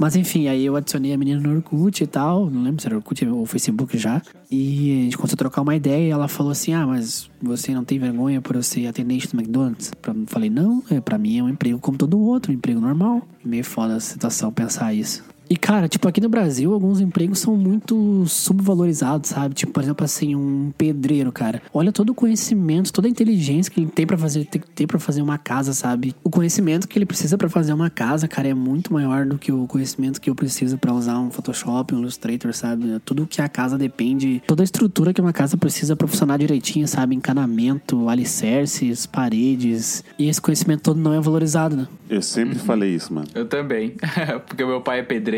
Mas enfim, aí eu adicionei a menina no Orkut e tal. Não lembro se era Orkut ou Facebook já. E a gente começou a trocar uma ideia e ela falou assim: Ah, mas você não tem vergonha por eu ser atendente do McDonald's? Pra- Eu falei: Não, é, pra mim é um emprego como todo outro, um emprego normal. Meio foda a situação pensar isso. E, cara, tipo, aqui no Brasil, alguns empregos são muito subvalorizados, sabe? Tipo, por exemplo, assim, um pedreiro, cara. Olha todo o conhecimento, toda a inteligência que ele tem pra fazer, tem que ter pra fazer uma casa, sabe? O conhecimento que ele precisa pra fazer uma casa, cara, é muito maior do que o conhecimento que eu preciso pra usar um Photoshop, um Illustrator, sabe? Tudo que a casa depende, toda a estrutura que uma casa precisa pra funcionar direitinho, sabe? Encanamento, alicerces, paredes. E esse conhecimento todo não é valorizado, né? Eu sempre falei isso, mano. Eu também. *laughs* Porque o meu pai é pedreiro.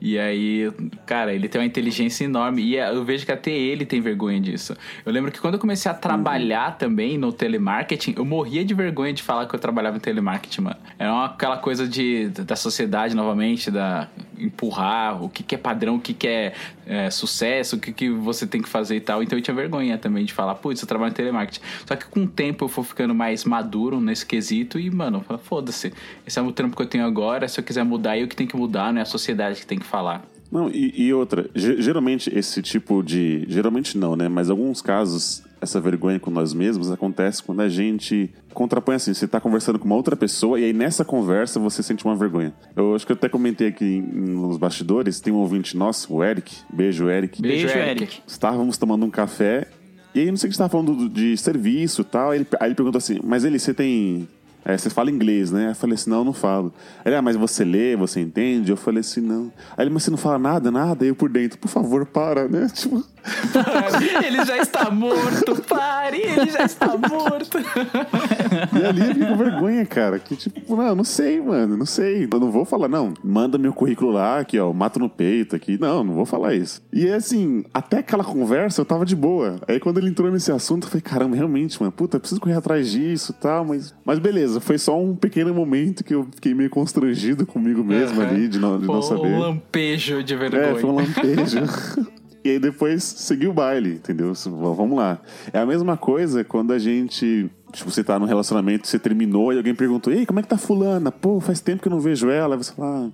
E aí, cara, ele tem uma inteligência enorme. E eu vejo que até ele tem vergonha disso. Eu lembro que quando eu comecei a trabalhar também no telemarketing, eu morria de vergonha de falar que eu trabalhava em telemarketing, mano. Era uma- aquela coisa de, da sociedade, novamente, da empurrar o que, que é padrão, o que, que é, é, sucesso, o que, que você tem que fazer e tal. Então eu tinha vergonha também de falar, putz, eu trabalho em telemarketing. Só que com o tempo eu fui ficando mais maduro nesse quesito e, mano, foda-se. Esse é o trampo que eu tenho agora. Se eu quiser mudar, eu que tenho que mudar, não é a sociedade que tem que falar. Não, e, e outra, ge- geralmente esse tipo de. Geralmente não, né? Mas em alguns casos, essa vergonha com nós mesmos acontece quando a gente contrapõe assim, você tá conversando com uma outra pessoa e aí nessa conversa você sente uma vergonha. Eu acho que eu até comentei aqui nos bastidores, tem um ouvinte nosso, o Eric. Beijo, Eric. Beijo, Beijo, Eric. Eric. Estávamos tomando um café e aí não sei o que você estava falando do- de serviço e tal. Aí ele, aí ele perguntou assim, mas ele, você tem. É, você fala inglês, né? Eu falei assim, não, eu não falo. Ele, ah, mas você lê, você entende? Eu falei assim, não. Aí ele, mas você não fala nada, nada? Aí eu por dentro, por favor, para, né? *laughs* Tipo, *laughs* ele já está morto, pare, ele já está morto. *laughs* e ali eu fiquei com vergonha, cara. Que tipo, não, não sei, mano, não sei. Eu não vou falar, não. Manda meu currículo lá, aqui, ó, mato no peito aqui. Não, não vou falar isso. E assim, até aquela conversa eu tava de boa. Aí quando ele entrou nesse assunto, eu falei, caramba, realmente, mano, puta, eu preciso correr atrás disso e tal, mas. Mas beleza, foi só um pequeno momento que eu fiquei meio constrangido comigo mesmo ali, de não, de não Pô, saber. Um lampejo de vergonha. É, foi um lampejo. *laughs* *laughs* e aí depois seguiu o baile, entendeu? Vamos lá. É a mesma coisa quando a gente. Tipo, você tá num relacionamento, você terminou e alguém perguntou: Ei, como é que tá fulana? Pô, faz tempo que eu não vejo ela. Aí você fala: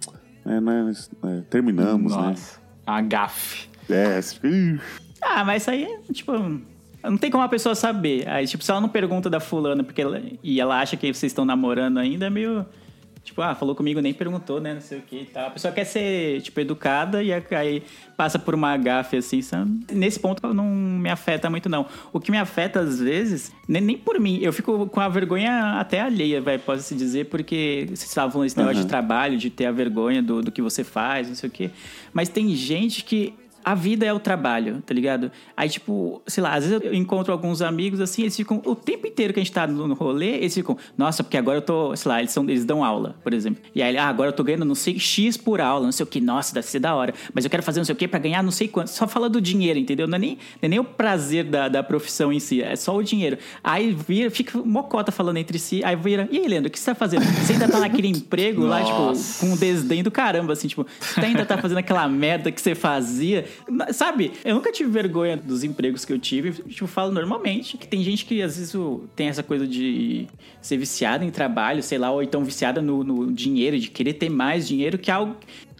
ah, é, né, é, terminamos, Nossa, a gafe. né? É, você fica. Ah, mas isso aí, tipo, não tem como a pessoa saber. Aí, tipo, se ela não pergunta da fulana porque ela, e ela acha que vocês estão namorando ainda, é meio. Tipo, ah, falou comigo, nem perguntou, né? Não sei o que e tal. A pessoa quer ser, tipo, educada e aí passa por uma gafe assim, sabe? Nesse ponto não me afeta muito, não. O que me afeta, às vezes, nem, nem por mim, eu fico com a vergonha até alheia, vai, pode-se dizer, porque vocês estavam falando esse negócio de trabalho, de ter a vergonha do, do que você faz, não sei o quê. Mas tem gente que a vida é o trabalho, tá ligado? Aí, tipo, sei lá, às vezes eu encontro alguns amigos assim, eles ficam o tempo inteiro que a gente tá no rolê, eles ficam, nossa, porque agora eu tô, sei lá, eles, são, eles dão aula, por exemplo. E aí, ah, agora eu tô ganhando não sei X por aula, não sei o que, nossa, deve ser da hora. Mas eu quero fazer não sei o que pra ganhar não sei quanto. Só fala do dinheiro, entendeu? Não é nem, não é nem o prazer da, da profissão em si, é só o dinheiro. Aí vira, fica mocota falando entre si, aí vira, e aí, Leandro, o que você tá fazendo? Você ainda tá naquele *laughs* emprego lá, tipo, com um desdém do caramba, assim, tipo, você ainda tá fazendo aquela merda que você fazia. Sabe? Eu nunca tive vergonha dos empregos que eu tive. Tipo, falo normalmente. Que tem gente que às vezes tem essa coisa de ser viciada em trabalho, sei lá, ou então viciada no, no dinheiro, de querer ter mais dinheiro, que é algo.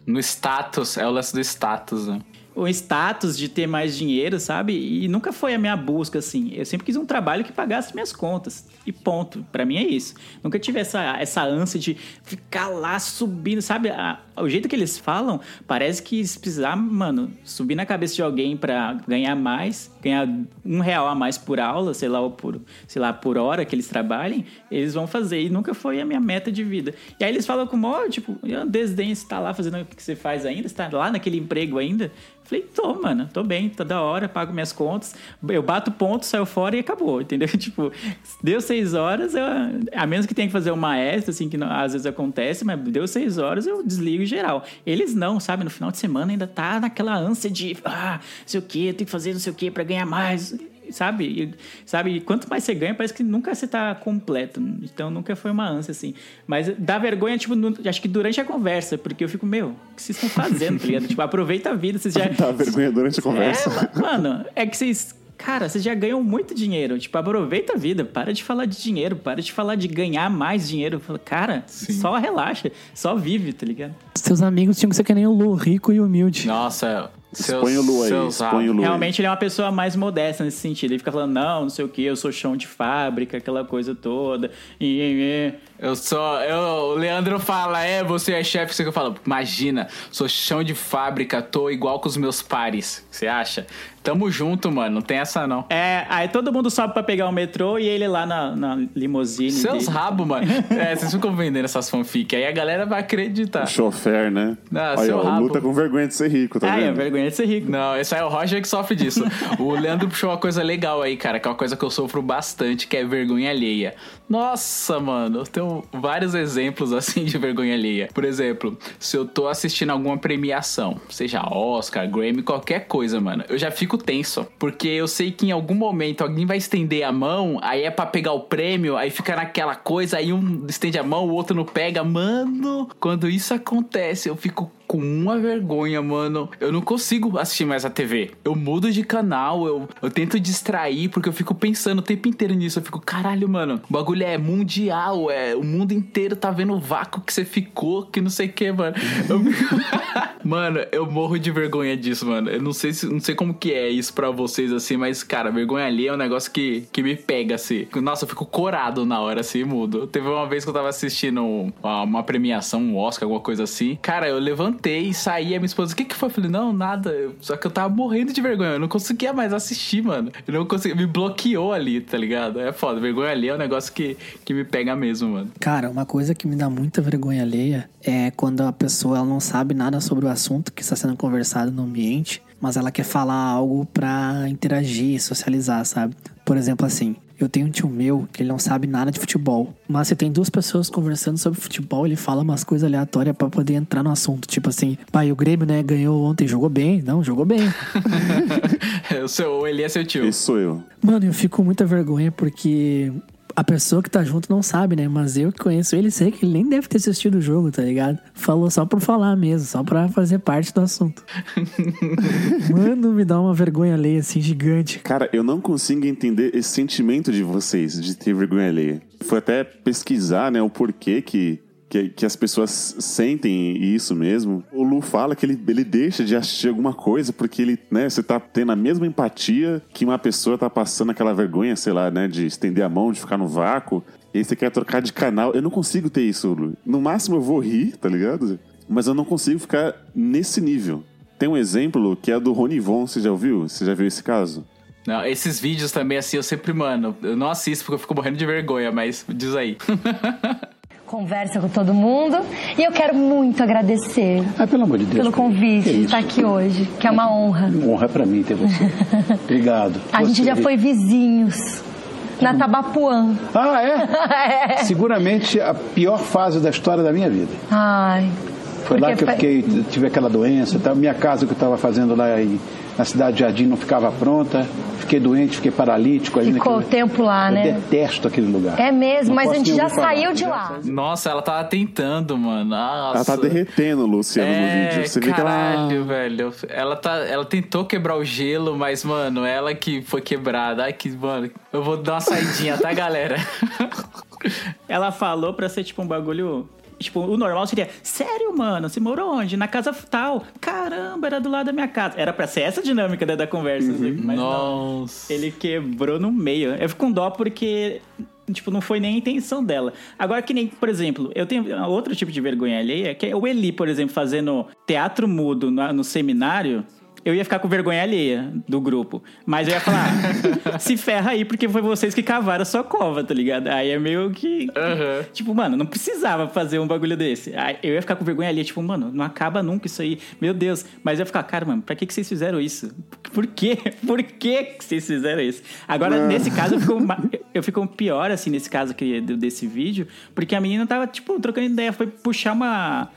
No status, é o lance do status, né? o status de ter mais dinheiro, sabe? E nunca foi a minha busca, assim. Eu sempre quis um trabalho que pagasse minhas contas. E ponto. Pra mim é isso. Nunca tive essa, essa ânsia de ficar lá subindo, sabe? A- o jeito que eles falam, parece que se precisar, mano, subir na cabeça de alguém pra ganhar mais, ganhar um real a mais por aula, sei lá, ou por, sei lá, por hora que eles trabalhem, eles vão fazer. E nunca foi a minha meta de vida. E aí eles falam com o tipo, "Ah, desdém, você tá lá fazendo o que você faz ainda? Você tá lá naquele emprego ainda? Falei, tô, mano, tô bem, tá da hora, pago minhas contas, eu bato ponto, saio fora e acabou, *laughs* entendeu? Tipo, deu seis horas, eu, a menos que tenha que fazer uma extra, assim, que não- às vezes acontece, mas deu seis horas, eu desligo em geral. Eles não, sabe? No final de semana ainda tá naquela ânsia de, ah, não sei o quê, tem que fazer não sei o quê pra ganhar mais, sabe? E, sabe? E quanto mais você ganha, parece que nunca você tá completo. Então nunca foi uma ânsia, assim. Mas dá vergonha, tipo, no- acho que durante a conversa, porque eu fico, meu, o que vocês estão fazendo, tá ligado? Tipo, aproveita a vida, vocês já. *laughs* Dá vergonha durante a conversa. É, ma- mano, é que vocês. Cara, vocês já ganham muito dinheiro. Tipo, aproveita a vida. Para de falar de dinheiro. Para de falar de ganhar mais dinheiro. Cara, só relaxa. Só vive, tá ligado? Seus amigos tinham que ser que nem o Lu, rico e humilde. Nossa, seus, Expõe o Lu aí, seus expõe o Lu aí. Realmente ele é uma pessoa mais modesta nesse sentido. Ele fica falando, não, não sei o que, eu sou chão de fábrica, aquela coisa toda. E, e, e. Eu sou. Eu, o Leandro fala, é, você é chefe, você que eu falo. Imagina, sou chão de fábrica, tô igual com os meus pares. Você acha? Tamo junto, mano. Não tem essa, não. É, aí todo mundo sobe pra pegar o metrô e ele lá na, na limusine. Seus rabos, mano. *laughs* É, vocês ficam vendendo essas fanfic. Aí a galera vai acreditar. Chofer, né? Ah, Olha, seu ó, o rabo. Lu tá com vergonha de ser rico, tá Ah, é vendo? vergonha de ser rico. Não, esse aí é o Roger que sofre disso. *laughs* o Leandro puxou uma coisa legal aí, cara, que é uma coisa que eu sofro bastante, que é vergonha alheia. Nossa, mano, eu tenho vários exemplos assim de vergonha alheia. Por exemplo, se eu tô assistindo alguma premiação, seja Oscar, Grammy, qualquer coisa, mano, eu já fico tenso. Porque eu sei que em algum momento alguém vai estender a mão, aí é pra pegar o prêmio, aí fica naquela coisa, aí um estende a mão, o outro não pega. Mano, quando isso acontece, eu fico com uma vergonha, mano. Eu não consigo assistir mais a TV. Eu mudo de canal, eu, eu tento distrair, porque eu fico pensando o tempo inteiro nisso. Eu fico, caralho, mano, o bagulho é mundial, é o mundo inteiro tá vendo o vácuo que você ficou, que não sei o que, mano. Eu *laughs* mano, eu morro de vergonha disso, mano. Eu não sei, se, não sei como que é isso pra vocês, assim, mas, cara, vergonha ali é um negócio que, que me pega, assim. Nossa, eu fico corado na hora, assim, mudo. Teve uma vez que eu tava assistindo uma, uma premiação, um Oscar, alguma coisa assim. Cara, eu levantei e saí, a minha esposa, o que que foi? Eu falei, não, nada. Só que eu tava morrendo de vergonha. Eu não conseguia mais assistir, mano. Eu não conseguia, me bloqueou ali, tá ligado? É foda. Vergonha ali é um negócio que, que me pega mesmo, mano. Cara, uma coisa que me dá muita vergonha alheia é quando a pessoa ela não sabe nada sobre o assunto que está sendo conversado no ambiente, mas ela quer falar algo pra interagir, socializar, sabe? Por exemplo, assim, eu tenho um tio meu que ele não sabe nada de futebol, mas se tem duas pessoas conversando sobre futebol, ele fala umas coisas aleatórias pra poder entrar no assunto, tipo assim, pai, o Grêmio, né, ganhou ontem, jogou bem, não, jogou bem. *laughs* o seu, o Eli é seu tio. Esse sou eu. Mano, eu fico com muita vergonha porque a pessoa que tá junto não sabe, né? Mas eu que conheço ele sei que ele nem deve ter assistido o jogo, tá ligado? Falou só por falar mesmo, só pra fazer parte do assunto. *laughs* Mano, me dá uma vergonha alheia assim gigante. Cara, eu não consigo entender esse sentimento de vocês, de ter vergonha alheia. Foi até pesquisar, né, o porquê que, que, que as pessoas sentem isso mesmo. O Lu fala que ele, ele deixa de assistir alguma coisa porque ele, né, você tá tendo a mesma empatia que uma pessoa tá passando aquela vergonha, sei lá, né, de estender a mão, de ficar no vácuo. E aí você quer trocar de canal. Eu não consigo ter isso, Lu. No máximo eu vou rir, tá ligado? Mas eu não consigo ficar nesse nível. Tem um exemplo que é do Rony Von, você já ouviu? Você já viu esse caso? Não, esses vídeos também, assim, eu sempre, mano, eu não assisto porque eu fico morrendo de vergonha, mas diz aí. *laughs* Conversa com todo mundo e eu quero muito agradecer Ah, pelo amor de Deus. pelo convite de isso? estar aqui hoje, que é uma honra. Honra pra mim ter você. *laughs* Obrigado. A gente Você- já foi vizinhos na Tabapuã. Ah, *laughs* é? Seguramente a pior fase da história da minha vida. Ai. Foi lá porque que eu fiquei, tive aquela doença, tal. minha casa que eu estava fazendo lá em- na cidade de Jardim não ficava pronta, fiquei doente, fiquei paralítico. ali Ficou naquele- o tempo lá, eu né? detesto aquele lugar. É mesmo, Não mas a gente já saiu de lá. Nossa, ela tava tentando, mano. Nossa. Ela tá derretendo, Luciano, é, no vídeo. Você vê que ela. caralho, velho. Ela, tá, ela tentou quebrar o gelo, mas, mano, ela que foi quebrada. Ai, que, mano. Eu vou dar uma saidinha, tá, galera? *laughs* Ela falou pra ser tipo um bagulho tipo, o normal seria, sério, mano, você morou onde? Na casa tal. Caramba, era do lado da minha casa. Era pra ser essa dinâmica da, da conversa, assim, mas não. Nossa. Ele quebrou no meio. Eu fico com dó porque, tipo, não foi nem a intenção dela. Agora, que nem, por exemplo, eu tenho outro tipo de vergonha alheia, que é o Eli, por exemplo, fazendo teatro mudo no, no seminário. Eu ia ficar com vergonha alheia do grupo. Mas eu ia falar, "Ah, *laughs* se ferra aí, porque foi vocês que cavaram a sua cova, tá ligado? Aí é meio que. Aham. Tipo, mano, não precisava fazer um bagulho desse. Aí eu ia ficar com vergonha ali, tipo, mano, não acaba nunca isso aí. Meu Deus. Mas eu ia ficar, cara, mano, pra que, que vocês fizeram isso? Por quê? *laughs* Por que, que vocês fizeram isso? Agora, nesse caso, eu fico, *laughs* eu fico pior, assim, nesse caso que, desse vídeo, porque a menina tava, tipo, trocando ideia, foi puxar uma.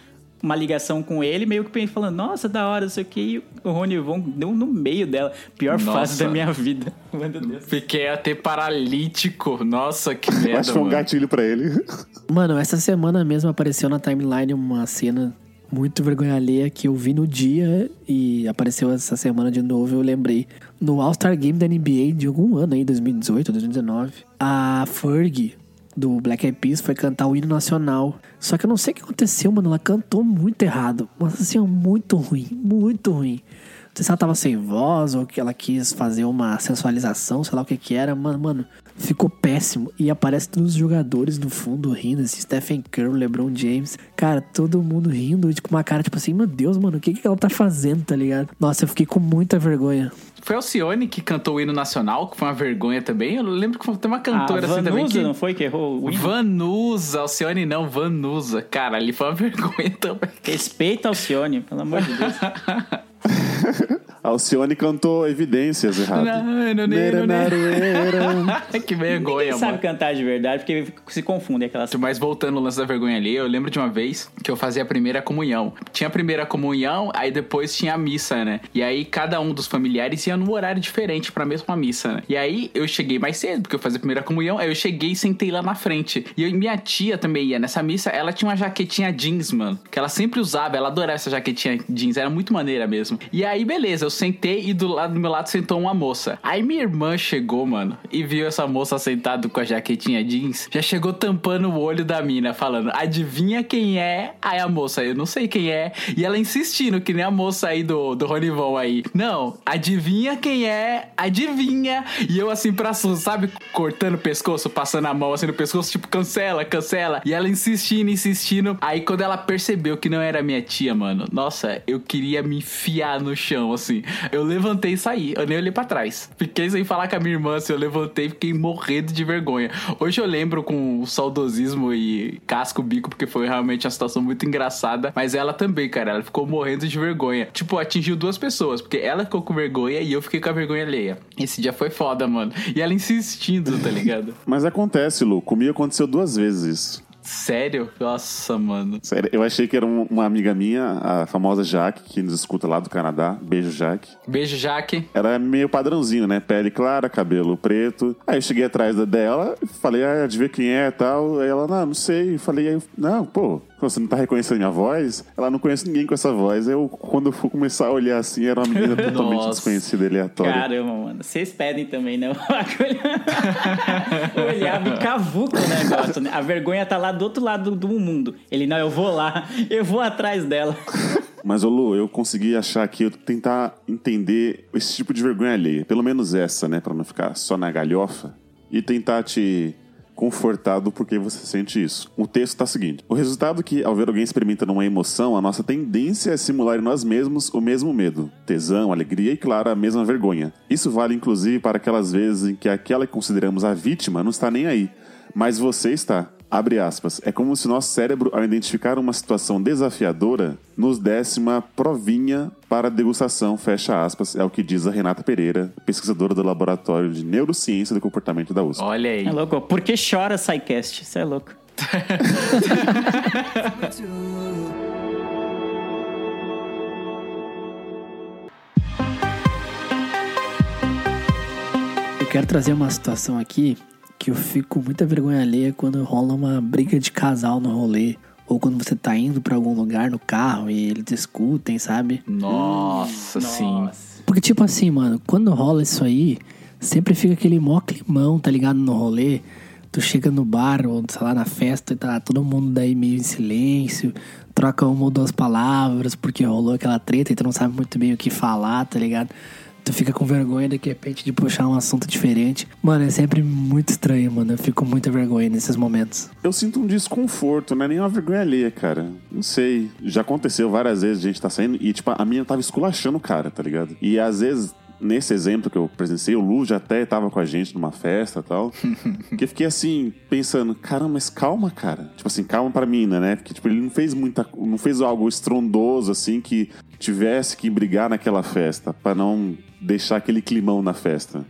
Uma ligação com ele, meio que falando, nossa, da hora, isso aqui. E o Rony Von deu no meio dela. Pior fase Nossa. da minha vida. *laughs* Meu Deus. Fiquei até paralítico. Nossa, que *laughs* merda, acho que foi um gatilho pra ele. *laughs* Mano, essa semana mesmo apareceu na timeline uma cena muito vergonha alheia que eu vi no dia e apareceu essa semana de novo. Eu lembrei no All-Star Game da NBA de algum ano aí, 2018, 2019. A Fergie do Black Eyed Peas foi cantar o hino nacional. Só que eu não sei o que aconteceu, mano. Ela cantou muito errado. Mas assim, muito ruim, muito ruim. Não sei se ela tava sem voz ou que ela quis fazer uma sensualização, sei lá o que que era. Mano, mano, ficou péssimo. E aparece todos os jogadores no fundo rindo, assim, Stephen Curry, LeBron James. Cara, todo mundo rindo, com uma cara tipo assim, meu Deus, mano, o que que ela tá fazendo, tá ligado? Nossa, eu fiquei com muita vergonha. Foi a Alcione que cantou o hino nacional, que foi uma vergonha também. Eu lembro que tem uma cantora a assim também Vanusa, que... não foi que errou o hino? Vanusa, Alcione não, Vanusa. Cara, ali foi uma *laughs* vergonha também. Respeita Alcione, pelo amor de Deus. *laughs* *laughs* Alcione cantou evidências errado. Não, não, não, Nera, não, naruera. *laughs* que vergonha, Ninguém sabe mano. cantar de verdade, porque se confunde aquelas... Mas voltando ao lance da vergonha ali, eu lembro de uma vez que eu fazia a primeira comunhão. Tinha a primeira comunhão, aí depois tinha a missa, né? E aí cada um dos familiares ia num horário diferente pra mesma missa, né? E aí eu cheguei mais cedo, porque eu fazia a primeira comunhão, aí eu cheguei e sentei lá na frente. E eu, minha tia também ia nessa missa, ela tinha uma jaquetinha jeans, mano, que ela sempre usava, ela adorava essa jaquetinha jeans, era muito maneira mesmo. E aí, beleza, eu sentei e do lado do meu lado sentou uma moça. Aí minha irmã chegou, mano, e viu essa moça sentada com a jaquetinha jeans, já chegou tampando o olho da mina, falando: adivinha quem é? Aí a moça, eu não sei quem é. E ela insistindo, que nem a moça aí do, do Ronivon aí. Não, adivinha quem é? Adivinha. E eu assim pra sabe, cortando o pescoço, passando a mão assim no pescoço, tipo, cancela, cancela. E ela insistindo, insistindo. Aí quando ela percebeu que não era minha tia, mano, nossa, eu queria me enfiar no chão, assim. Eu levantei e saí, eu nem olhei pra trás. Fiquei sem falar com a minha irmã, assim, eu levantei e fiquei morrendo de vergonha. Hoje eu lembro com saudosismo e casco bico, porque foi realmente uma situação muito engraçada. Mas ela também, cara, ela ficou morrendo de vergonha. Tipo, atingiu duas pessoas, porque ela ficou com vergonha e eu fiquei com a vergonha alheia. Esse dia foi foda, mano. E ela insistindo, tá ligado? *laughs* Mas acontece, Lu. Comigo aconteceu duas vezes isso. Sério? Nossa, mano. Sério, eu achei que era um- uma amiga minha, a famosa Jaque, que nos escuta lá do Canadá. Beijo, Jaque. Beijo, Jaque. Era é meio padrãozinho, né? Pele clara, cabelo preto. Aí eu cheguei atrás dela, falei, ah, adivinha quem é e tal. Aí ela, não, não sei. Falei, aí, não, pô, você não tá reconhecendo minha voz? Ela não conhece ninguém com essa voz. Eu, quando eu fui começar a olhar assim, era uma menina *laughs* totalmente Nossa. desconhecida e aleatória. Caramba, mano. Vocês pedem também, né? *laughs* Olhar, me cavuca o negócio, né? A vergonha tá lá do outro lado do mundo. Ele, não, eu vou lá, eu vou atrás dela. *laughs* Mas, ô Lu, eu consegui achar aqui, eu tentar entender esse tipo de vergonha alheia. Pelo menos essa, né? Pra não ficar só na galhofa. E tentar te confortar do porquê você sente isso. O texto tá o seguinte: O resultado que, ao ver alguém experimentando uma emoção, a nossa tendência é simular em nós mesmos o mesmo medo, tesão, alegria e, claro, a mesma vergonha. Isso vale, inclusive, para aquelas vezes em que aquela que consideramos a vítima não está nem aí. Mas você está. Abre aspas. É como se nosso cérebro, ao identificar uma situação desafiadora, nos desse uma provinha para degustação, fecha aspas. É o que diz a Renata Pereira, pesquisadora do Laboratório de Neurociência do Comportamento da USP. Olha aí. É louco. Por que chora, SciCast? Isso é louco. *laughs* Eu quero trazer uma situação aqui que eu fico com muita vergonha alheia quando rola uma briga de casal no rolê. Ou quando você tá indo pra algum lugar no carro e eles discutem, sabe? Nossa, sim. Porque, tipo assim, mano, quando rola isso aí, sempre fica aquele mó climão, tá ligado? No rolê. tu chega no bar ou, sei lá, na festa e tá todo mundo daí meio em silêncio, troca uma ou duas palavras porque rolou aquela treta e tu não sabe muito bem o que falar, tá ligado? Tu fica com vergonha de repente de puxar um assunto diferente. Mano, é sempre muito estranho, mano. Eu fico com muita vergonha nesses momentos. Eu sinto um desconforto, não é nem uma vergonha alheia, cara. Não sei. Já aconteceu várias vezes a gente tá saindo e, tipo, a minha tava esculachando o cara, tá ligado? E às vezes. Nesse exemplo que eu presenciei, o Lu já até tava com a gente numa festa e tal. *laughs* que eu fiquei assim, pensando, caramba, mas calma, cara. Tipo assim, calma pra mina, né? Porque, tipo, ele não fez muita. não fez algo estrondoso, assim, que tivesse que brigar naquela festa, pra não deixar aquele climão na festa.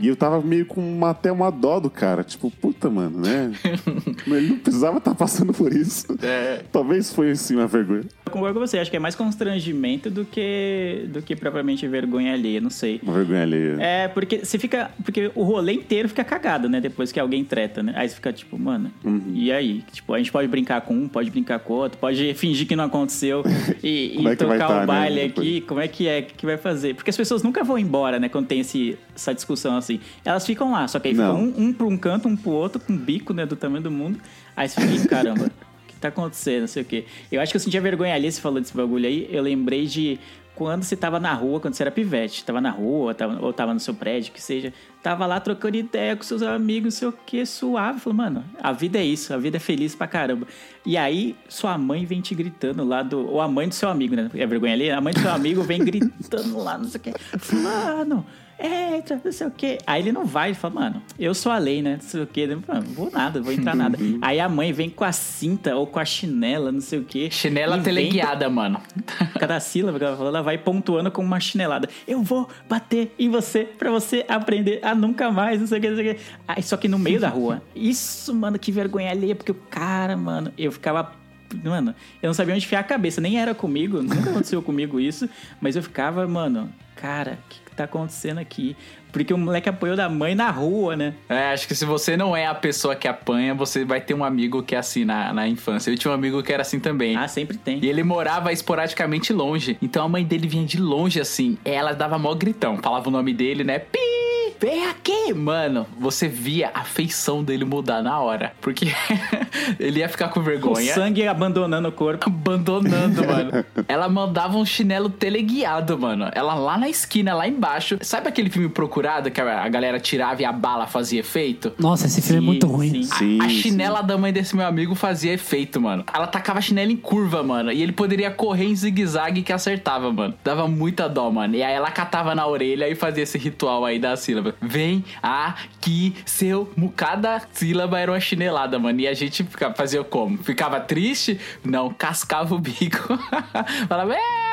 E eu tava meio com uma, até uma dó do cara. Tipo, puta, mano, né? *laughs* Ele não precisava estar passando por isso. É. Talvez foi assim uma vergonha. Eu concordo com você, acho que é mais constrangimento do que, do que propriamente vergonha alheia, não sei. Uma vergonha alheia. É, porque você fica. Porque o rolê inteiro fica cagado, né? Depois que alguém treta, né? Aí você fica tipo, mano, Uhum. e aí? Tipo, a gente pode brincar com um, pode brincar com o outro, pode fingir que não aconteceu *laughs* e, e é tocar tá, o né, baile depois? aqui. Como é que é? O que vai fazer? Porque as pessoas nunca vão embora, né? Quando tem esse, essa discussão assim. Elas ficam lá, só que aí ficam um, um pra um canto, um pro outro, com o bico, né? Do tamanho do mundo. Aí você fica, caramba. *laughs* O que tá acontecendo, não sei o quê. Eu acho que eu sentia vergonha ali, você falou desse bagulho aí. Eu lembrei de quando você tava na rua, quando você era pivete. Tava na rua, tava, ou tava no seu prédio, que seja. Tava lá trocando ideia com seus amigos, sei o quê, suave. Falou, mano, a vida é isso, a vida é feliz pra caramba. E aí, sua mãe vem te gritando lá do... Ou a mãe do seu amigo, né? É vergonha ali? A mãe do seu amigo vem gritando lá, não sei o quê. Fulano... Entra, não sei o quê. Aí ele não vai, ele fala, mano, eu sou a lei, né? Não sei o quê. Mano, não vou nada, vou entrar nada. Aí a mãe vem com a cinta ou com a chinela, não sei o quê. Chinela teleguiada, mano. Cada sílaba que ela falou, ela vai pontuando com uma chinelada. Eu vou bater em você pra você aprender a nunca mais, não sei o que, não sei o que. Aí, só que no meio da rua. *laughs* Isso, mano, que vergonha alheia, porque o cara, mano, eu ficava. Mano, eu não sabia onde enfiar a cabeça, nem era comigo, nunca aconteceu comigo isso, mas eu ficava, mano, cara, que tá acontecendo aqui? Porque o moleque apoiou da mãe na rua, né? É, acho que se você não é a pessoa que apanha, você vai ter um amigo que é assim na, na infância. Eu tinha um amigo que era assim também. Ah, sempre tem. E ele morava esporadicamente longe. Então a mãe dele vinha de longe assim. Ela dava mó gritão. Falava o nome dele, né? Pi! Vem aqui! Mano, você via a feição dele mudar na hora. Porque *laughs* ele ia ficar com O vergonha. sangue abandonando o corpo. Abandonando, *laughs* mano. Ela mandava um chinelo teleguiado, mano. Ela lá na esquina, lá embaixo. Sabe aquele filme Procurado que a galera tirava e a bala fazia efeito? Nossa, esse filme é muito ruim. sim. Sim, a, a sim. chinela da mãe desse meu amigo fazia efeito, mano. Ela tacava a chinela em curva, mano. E ele poderia correr em zigue-zague que acertava, mano. Dava muita dó, mano. E aí ela catava na orelha e fazia esse ritual aí da sílaba. Vem aqui, seu. Cada sílaba era uma chinelada, mano. E a gente ficava, fazia como? Ficava triste? Não, cascava o bico. *laughs* Falava, é.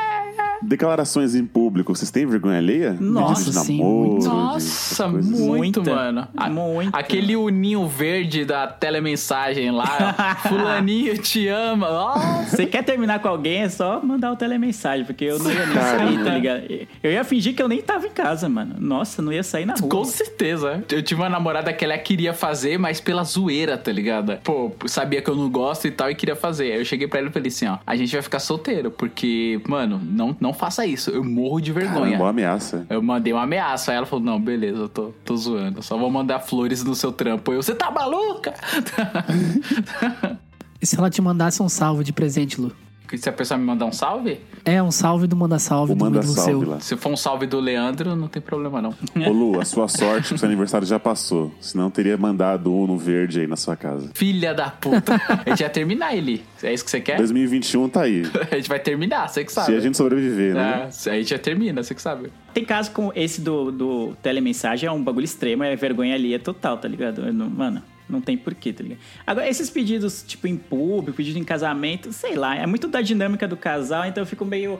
Declarações em público, vocês têm vergonha alheia? Nossa, sim, namoro, muito. Nossa, assim. muito, Muita, mano. A- muita. Aquele uninho verde da telemensagem lá. *laughs* Fulaninho te ama. Você quer terminar com alguém, é só mandar o telemensagem, porque eu não ia nem sair, tá ligado? Eu ia fingir que eu nem tava em casa, mano. Nossa, não ia sair na rua. Com certeza. Eu tive uma namorada que ela queria fazer, mas pela zoeira, tá ligado? Pô, sabia que eu não gosto e tal e queria fazer. Aí eu cheguei pra ela e falei assim, ó, a gente vai ficar solteiro, porque, mano, não, não faça isso. Eu morro de vergonha. Caramba, uma ameaça. Eu mandei uma ameaça. Aí ela falou: Não, beleza, eu tô, tô zoando. Só vou mandar flores no seu trampo. Eu, você tá maluca? *laughs* E se ela te mandasse um salve de presente, Lu? Se a pessoa me mandar um salve, É, um salve do Manda Salve O do manda salve seu. lá. se for um salve do Leandro, não tem problema não. Ô Lu, a sua sorte que seu aniversário já passou. Senão teria mandado um no verde aí na sua casa. Filha da puta. a gente vai terminar ele. É isso que você quer? 2021 tá aí. *laughs* A gente vai terminar, você que sabe. Se a gente sobreviver, né? É, a gente já termina, você que sabe. Tem caso com esse do, do telemensagem, é um bagulho extremo, é vergonha ali, é total, tá ligado? Eu não- mano, não tem porquê, tá ligado? Agora, esses pedidos, tipo, em público, pedido em casamento, sei lá, é muito da dinâmica do casal, então eu fico meio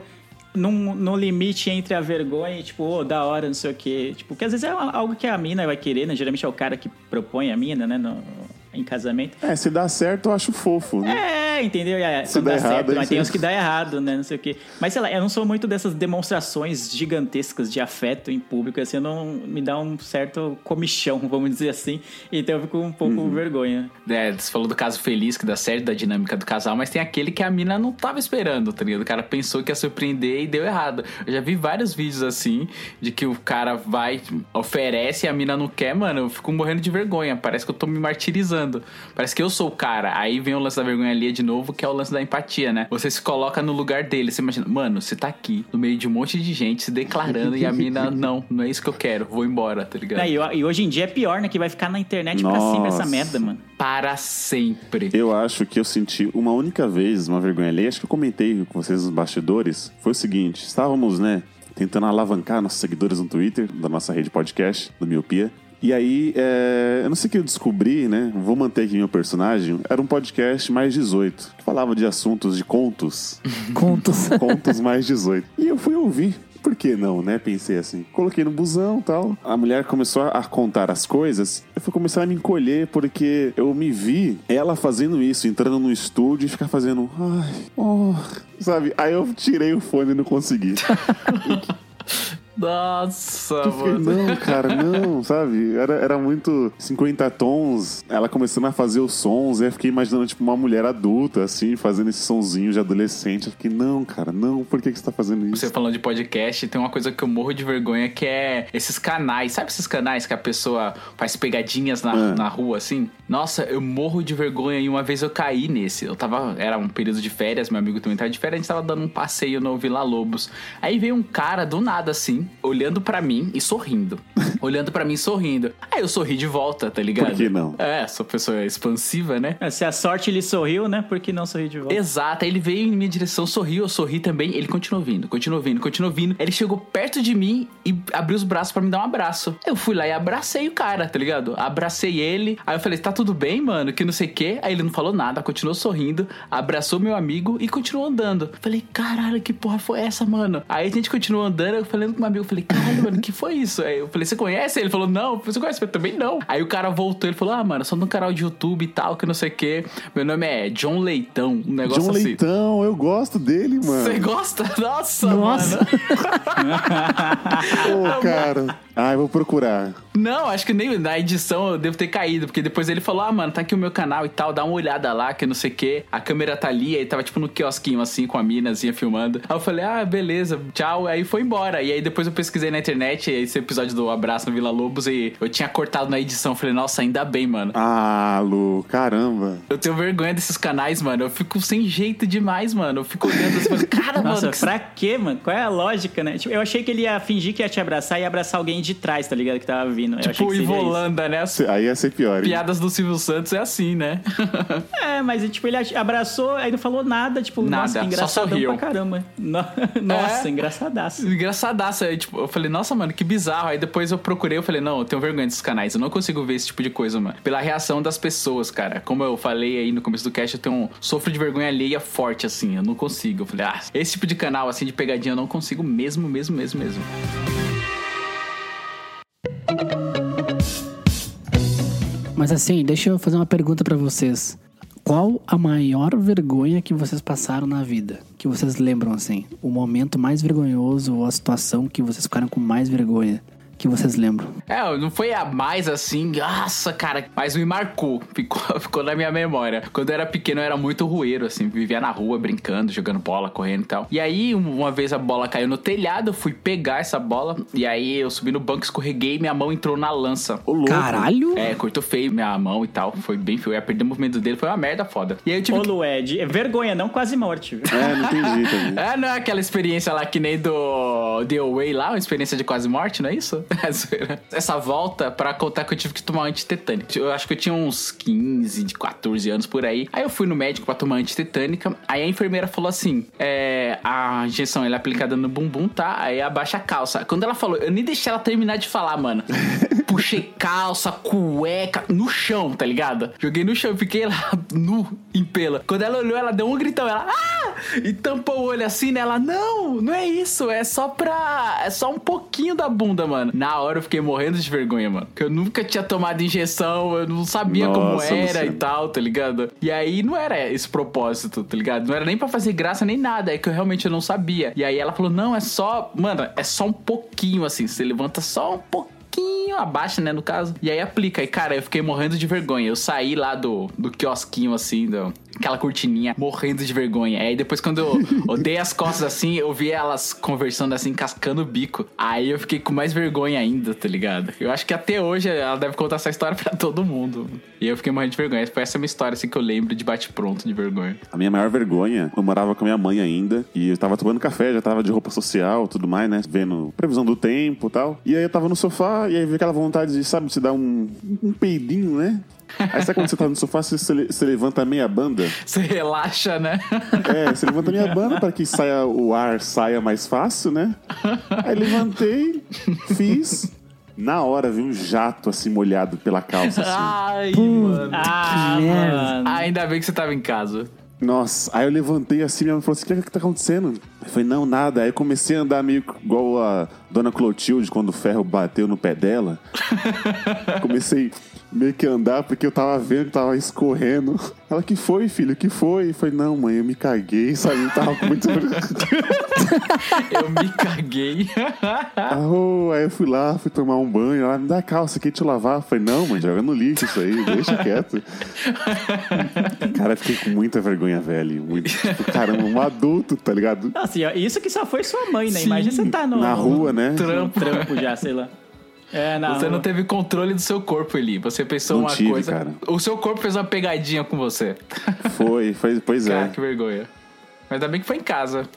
num, no limite entre a vergonha e, tipo, ô, da hora, não sei o quê. Tipo, que às vezes é algo que a mina vai querer, né? Geralmente é o cara que propõe a mina, né? No, em casamento. É, se dá certo, eu acho fofo, né? É, entendeu? É, Se quando dá dá errado, certo, aí mas tem uns que dá errado, né? Não sei o quê. Mas sei lá, eu não sou muito dessas demonstrações gigantescas de afeto em público, assim, eu não me dá um certo comichão, *laughs* vamos dizer assim. Então eu fico um pouco Uhum. vergonha. É, você falou do caso feliz, que dá certo, da dinâmica do casal, mas tem aquele que a mina não tava esperando, tá ligado? O cara pensou que ia surpreender e deu errado. Eu já vi vários vídeos assim, de que o cara vai, oferece e a mina não quer, mano, eu fico morrendo de vergonha. Parece que eu tô me martirizando. Parece que eu sou o cara. Aí vem o lance da vergonha ali de novo, que é o lance da empatia, né? Você se coloca no lugar dele. Você imagina, mano, você tá aqui, no meio de um monte de gente se declarando e a mina, *laughs* não, não é isso que eu quero, vou embora, tá ligado? É, e, e hoje em dia é pior, né? Que vai ficar na internet pra cima essa Nossa. merda, mano. Para sempre. Eu acho que eu senti uma única vez uma vergonha alheia. Acho que eu comentei com vocês nos bastidores. Foi o seguinte: estávamos, né, tentando alavancar nossos seguidores no Twitter, da nossa rede podcast, do Miopia. E aí, é, eu não sei o que eu descobri, né? Vou manter aqui meu personagem. Era um podcast mais 18, que falava de assuntos de contos. *laughs* Contos. *laughs* contos mais 18. E eu fui ouvir. Por que não, né? Pensei assim. Coloquei no busão e tal. A mulher começou a contar as coisas. Eu fui começar a me encolher porque eu me vi ela fazendo isso, entrando no estúdio e ficar fazendo. Ai, oh, sabe? Aí eu tirei o fone e não consegui. *laughs* Nossa, fiquei, mano. não, cara, não, *laughs* sabe? Era, era muito 50 tons, ela começando a fazer os sons, e eu fiquei imaginando, tipo, uma mulher adulta, assim, fazendo esse sonzinho de adolescente. Eu fiquei, não, cara, não, por que, que você tá fazendo isso? Você falando de podcast, tem uma coisa que eu morro de vergonha que é esses canais. Sabe esses canais que a pessoa faz pegadinhas na, Ah. na rua, assim? Nossa, eu morro de vergonha e uma vez eu caí nesse. Eu tava. Era um período de férias, meu amigo também tava de férias, a gente tava dando um passeio no Vila Lobos. Aí veio um cara do nada, assim, olhando pra mim e sorrindo. *laughs* olhando pra mim e sorrindo. Aí eu sorri de volta, tá ligado? Por que não? É, sou pessoa expansiva, né? É, Se a sorte lhe sorriu, né? Por que não sorrir de volta? Exato, aí ele veio em minha direção, sorriu, eu sorri também, ele continuou vindo, continuou vindo, continuou vindo. Ele chegou perto de mim e abriu os braços pra me dar um abraço. Eu fui lá e abracei o cara, tá ligado? Abracei ele, aí eu falei, tá tudo bem, mano? Que não sei o quê. Aí ele não falou nada, continuou sorrindo, abraçou meu amigo e continuou andando. Falei, caralho, que porra foi essa, mano? Aí a gente continuou andando, eu falei com meu amigo, falei, caralho, mano, que foi isso? Aí eu falei, você conhece? Ele falou, não. Eu você conhece? Eu também não. Aí o cara voltou, ele falou, ah, mano, sou no canal de YouTube e tal, que não sei o quê. Meu nome é John Leitão, um negócio John assim. Leitão, eu gosto dele, mano. Você gosta? Nossa, Nossa. mano. *laughs* Ô, cara. Ah, eu vou procurar. Não, acho que nem na edição eu devo ter caído, porque depois ele falou: Ah, mano, tá aqui o meu canal e tal, dá uma olhada lá, que não sei o quê. A câmera tá ali, aí tava tipo no quiosquinho assim, com a minazinha filmando. Aí eu falei: Ah, beleza, tchau. Aí foi embora. E aí depois eu pesquisei na internet esse episódio do Abraço no Vila Lobos e eu tinha cortado na edição. Eu falei: Nossa, ainda bem, mano. Ah, Lu, caramba. Eu tenho vergonha desses canais, mano. Eu fico sem jeito demais, mano. Eu fico olhando assim, falando, *laughs* cara, Nossa, mano, que pra quê, mano? Qual é a lógica, né? Tipo, eu achei que ele ia fingir que ia te abraçar e ia abraçar alguém de trás, tá ligado? Que tava vindo. Eu achei Tipo isso. Ivolanda, né? As Aí ia ser pior, hein? piadas do Silvio Santos é assim, né? *laughs* É, mas tipo, ele abraçou, aí não falou nada, tipo, Nada, nossa, que só engraçadão sorriu. pra caramba. No- *laughs* Nossa, É. engraçadaço. Engraçadaço. Aí, tipo, eu falei, nossa, mano, que bizarro. Aí depois eu procurei, eu falei, não, eu tenho vergonha desses canais. Eu não consigo ver esse tipo de coisa, mano. Pela reação das pessoas, cara. Como eu falei aí no começo do cast, eu tenho um sofro de vergonha alheia forte, assim. Eu não consigo. Eu falei, ah, esse tipo de canal, assim, de pegadinha, eu não consigo mesmo, mesmo, mesmo, mesmo. Mas assim, deixa eu fazer uma pergunta pra vocês. Qual a maior vergonha que vocês passaram na vida? Que vocês lembram assim? O momento mais vergonhoso ou a situação que vocês ficaram com mais vergonha? Que vocês lembram? É, não foi a mais assim, nossa, cara, mas me marcou, *laughs* ficou, ficou na minha memória. Quando eu era pequeno, eu era muito rueiro, assim, vivia na rua brincando, jogando bola, correndo e tal. E aí, uma vez a bola caiu no telhado, eu fui pegar essa bola, e aí eu subi no banco, escorreguei e minha mão entrou na lança. Ô, louco. Caralho! É, cortou feio minha mão e tal, foi bem feio. Eu ia perder o movimento dele, foi uma merda foda. E aí eu tive Ô, que Lued, é vergonha, não quase morte. viu? *laughs* É, não entendi também. É, não é aquela experiência lá que nem do The Away lá, uma experiência de quase morte, não é isso? *laughs* É. Essa volta pra contar que eu tive que tomar antitetânica. Eu acho que eu tinha uns 15, de 14 anos por aí. Aí eu fui no médico pra tomar antitetânica. Aí a enfermeira falou assim: é, a injeção ela é aplicada no bumbum, tá? Aí abaixa a calça. Quando ela falou, eu nem deixei ela terminar de falar, mano. *laughs* Puxei calça, cueca, no chão, tá ligado? Joguei no chão e fiquei lá nu, em pela. Quando ela olhou, ela deu um gritão, ela, ah! E tampou o olho assim, né? Ela, não, não é isso, é só pra. É só um pouquinho da bunda, mano. Na hora eu fiquei morrendo de vergonha, mano. Porque eu nunca tinha tomado injeção, eu não sabia como Nossa, era Luciano. e tal, tá ligado? E aí não era esse propósito, tá ligado? Não era nem pra fazer graça nem nada, é que eu realmente não sabia. E aí ela falou: não, é só. Mano, é só um pouquinho assim. Você levanta só um pouquinho abaixo, né, no caso. E aí aplica. E, cara, eu fiquei morrendo de vergonha. Eu saí lá do, do quiosquinho, assim, do, aquela cortininha, morrendo de vergonha. Aí depois, quando eu, eu *laughs* dei as costas assim, eu vi elas conversando assim, cascando o bico. Aí eu fiquei com mais vergonha ainda, tá ligado? Eu acho que até hoje ela deve contar essa história pra todo mundo. E eu fiquei morrendo de vergonha. Foi essa minha história, assim, que eu lembro de bate-pronto de vergonha. A minha maior vergonha, eu morava com a minha mãe ainda, e eu tava tomando café, já tava de roupa social tudo mais, né? Vendo previsão do tempo e tal. E aí eu tava no sofá, e aí veio aquela vontade de, sabe, se dar um, um peidinho, né? Aí sabe quando você tá no sofá, você, você, levanta meia banda? Você relaxa, né? É, você levanta meia banda para que saia o ar saia mais fácil, né? Aí levantei, fiz. Na hora vi um jato assim molhado pela calça. Assim. Ai, mano. Ah, mano. Ainda bem que você tava em casa. Nossa, aí eu levantei assim, minha mãe falou assim: o que, é que tá acontecendo? Eu falei, não, nada. Aí eu comecei a andar meio igual a Dona Clotilde quando o ferro bateu no pé dela. *laughs* comecei meio que andar porque eu tava vendo que tava escorrendo. *laughs* Ela, que foi, filho? Que foi? Falei, não, mãe, eu me caguei, sabe? Eu tava com muito. *laughs* Eu me caguei. *laughs* Ah, ô, aí eu fui lá, fui tomar um banho. Ela, me dá calça aqui, eu lavar. Eu falei, não, mãe, joga no lixo isso aí, deixa quieto. Cara, eu fiquei com muita vergonha, velho. Muito, tipo, caramba, um adulto, tá ligado? Assim, isso que só foi sua mãe, né? Imagina você tá no, Na rua, né? no Trampo. trampo já, sei lá. É, na Você não teve controle do seu corpo, Eli. Você pensou Não uma tive, coisa. cara. O seu corpo fez uma pegadinha com você. Foi, foi pois Cara, é. que vergonha. Mas ainda bem que foi em casa.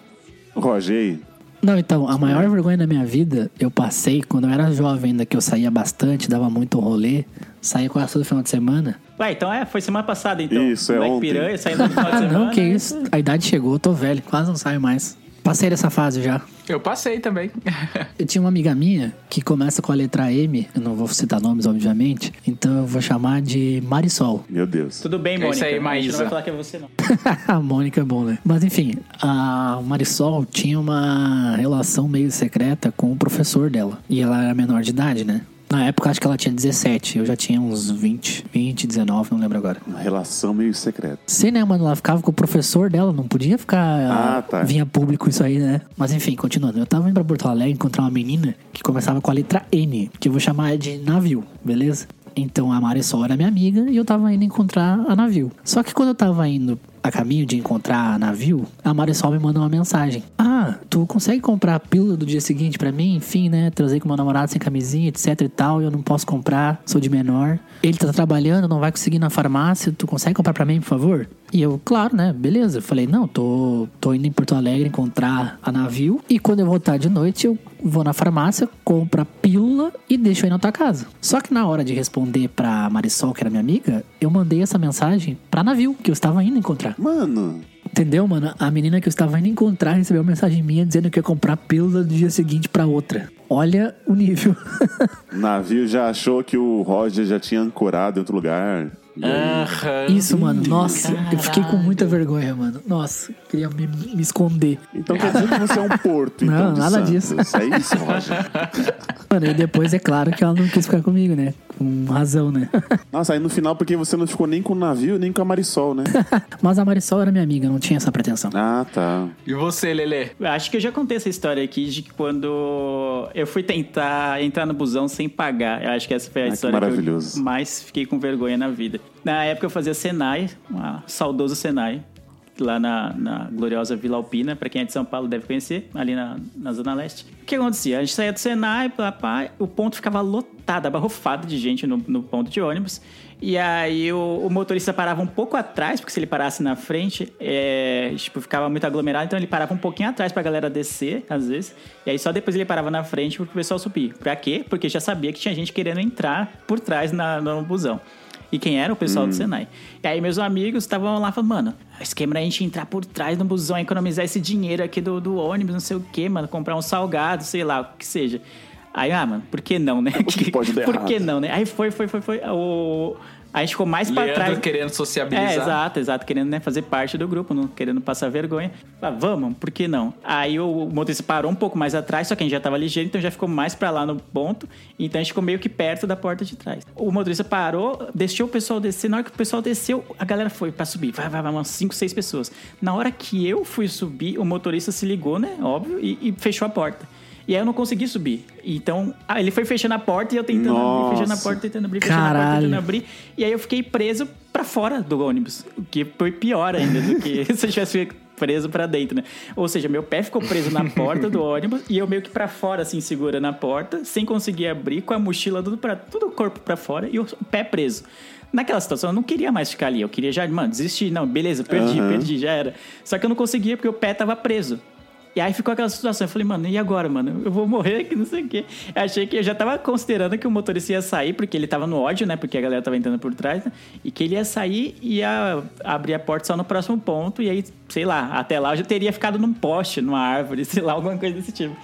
Roger, Não, então, a maior vergonha da minha vida eu passei quando eu era jovem ainda, que eu saía bastante, dava muito rolê, saía quase todo final de semana. Ué, então é, foi semana passada, então. Isso, é Black ontem. Piranha saindo no final de *laughs* Ah, semana. não, que isso. A idade chegou, eu tô velho, quase não saio mais. Passei dessa fase já. Eu passei também. *laughs* Eu tinha uma amiga minha que começa com a letra M, eu não vou citar nomes, obviamente, então eu vou chamar de Marisol. meu Deus. Tudo bem, É Mônica. isso aí, A gente não Maísa. vai falar que é você, não. *laughs* a Mônica é bom, né? Mas enfim, a Marisol tinha uma relação meio secreta com o professor dela. E ela era menor de idade, né? Na época, acho que ela tinha 17. Eu já tinha uns 20, 20, 19, não lembro agora. Uma relação meio secreta. Sei, né, mano? Ela ficava com o professor dela, não podia ficar. Ah, tá. Vinha público isso aí, né? Mas enfim, continuando. Eu tava indo pra Porto Alegre encontrar uma menina que começava com a letra N, que eu vou chamar de navio, beleza? Então a Marisol era minha amiga e eu tava indo encontrar a navio. Só que quando eu tava indo a caminho de encontrar navio, a Marisol me mandou uma mensagem. Ah, tu consegue comprar a pílula do dia seguinte pra mim? Enfim, né? Trazer com meu namorado sem camisinha, etc e tal. Eu não posso comprar, sou de menor. Ele tá trabalhando, não vai conseguir ir na farmácia. Tu consegue comprar pra mim, por favor? E eu, claro, né? Beleza. Eu falei, não, tô, tô indo em Porto Alegre encontrar a navio. E quando eu voltar de noite, eu vou na farmácia, compro a pílula e deixo aí na tua casa. Só que na hora de responder pra Marisol, que era minha amiga, eu mandei essa mensagem pra navio, que eu estava indo encontrar. Mano, Entendeu, mano? A menina que eu estava indo encontrar recebeu uma mensagem minha dizendo que ia comprar pílula do dia seguinte pra outra. Olha o nível. *laughs* o navio já achou que o Roger já tinha ancorado em outro lugar. Aham. Isso, mano. Nossa, eu fiquei com muita vergonha, mano. Nossa, queria me, me esconder. Então quer dizer que você é um porto, Não, então, nada Santos. disso. É isso, Roger. *laughs* Mano, e depois é claro que ela não quis ficar comigo, né? Com razão, né? *laughs* Nossa, aí no final, porque você não ficou nem com o navio, nem com a Marisol, né? *laughs* Mas a Marisol era minha amiga, não tinha essa pretensão. Ah, tá. E você, Lelê? Acho que eu já contei essa história aqui de que quando eu fui tentar entrar no busão sem pagar. Eu acho que essa foi a Ah, que história que, maravilhoso. eu mais fiquei com vergonha na vida. Na época eu fazia Senai, um saudoso Senai, lá na, na gloriosa Vila Alpina, pra quem é de São Paulo deve conhecer, ali na, na Zona Leste. O que acontecia? A gente saía do Senai, pá, o ponto ficava lotado, abarrofado de gente no, no ponto de ônibus. E aí o, o motorista parava um pouco atrás, porque se ele parasse na frente, é, tipo, ficava muito aglomerado, então ele parava um pouquinho atrás pra galera descer, às vezes. E aí só depois ele parava na frente pro pessoal subir. Pra quê? Porque já sabia que tinha gente querendo entrar por trás na, no busão. E quem era? O pessoal do Senai. E aí meus amigos estavam lá falando, mano, o esquema era a gente entrar por trás no busão, economizar esse dinheiro aqui do, do ônibus, não sei o quê, mano, comprar um salgado, sei lá, o que seja. Aí, ah, mano, por que não, né? *laughs* que pode dar Por errado? que não, né? Aí foi, foi, foi, foi. O Aí a gente ficou mais pra Leandro trás. querendo sociabilizar. É, exato, exato. Querendo né, fazer parte do grupo, não querendo passar vergonha. Ah, vamos, por que não? Aí o, motorista parou um pouco mais atrás, só que a gente já tava ligeiro, então já ficou mais pra lá no ponto. Então a gente ficou meio que perto da porta de trás. O motorista parou, deixou o pessoal descer. Na hora que o pessoal desceu, a galera foi pra subir. Vai, vai, vai, umas 5, 6 pessoas. Na hora que eu fui subir, o motorista se ligou, né? Óbvio, e, e fechou a porta. E aí eu não consegui subir. Então, ah, ele foi fechando a porta e eu tentando abrir, fechando a Nossa. porta, tentando abrir, fechando a porta, Caralho. tentando abrir. E aí eu fiquei preso pra fora do ônibus. O que foi pior ainda do que *laughs* se eu tivesse ficado preso pra dentro, né? Ou seja, meu pé ficou preso na porta do ônibus e eu meio que pra fora, assim, segurando a porta, sem conseguir abrir, com a mochila tudo, pra, tudo o corpo pra fora e o pé preso. Naquela situação, eu não queria mais ficar ali. Eu queria já, mano, desistir. Não, beleza, perdi, Aham. perdi, já era. Só que eu não conseguia porque o pé tava preso. E aí ficou aquela situação. Eu falei, mano, e agora, mano? Eu vou morrer aqui, não sei o quê. Eu achei que eu já tava considerando que o motorista ia sair, porque ele tava no ódio, né? Porque a galera tava entrando por trás, né? E que ele ia sair e ia abrir a porta só no próximo ponto. E aí, sei lá, até lá eu já teria ficado num poste, numa árvore, *laughs* sei lá, alguma coisa desse tipo.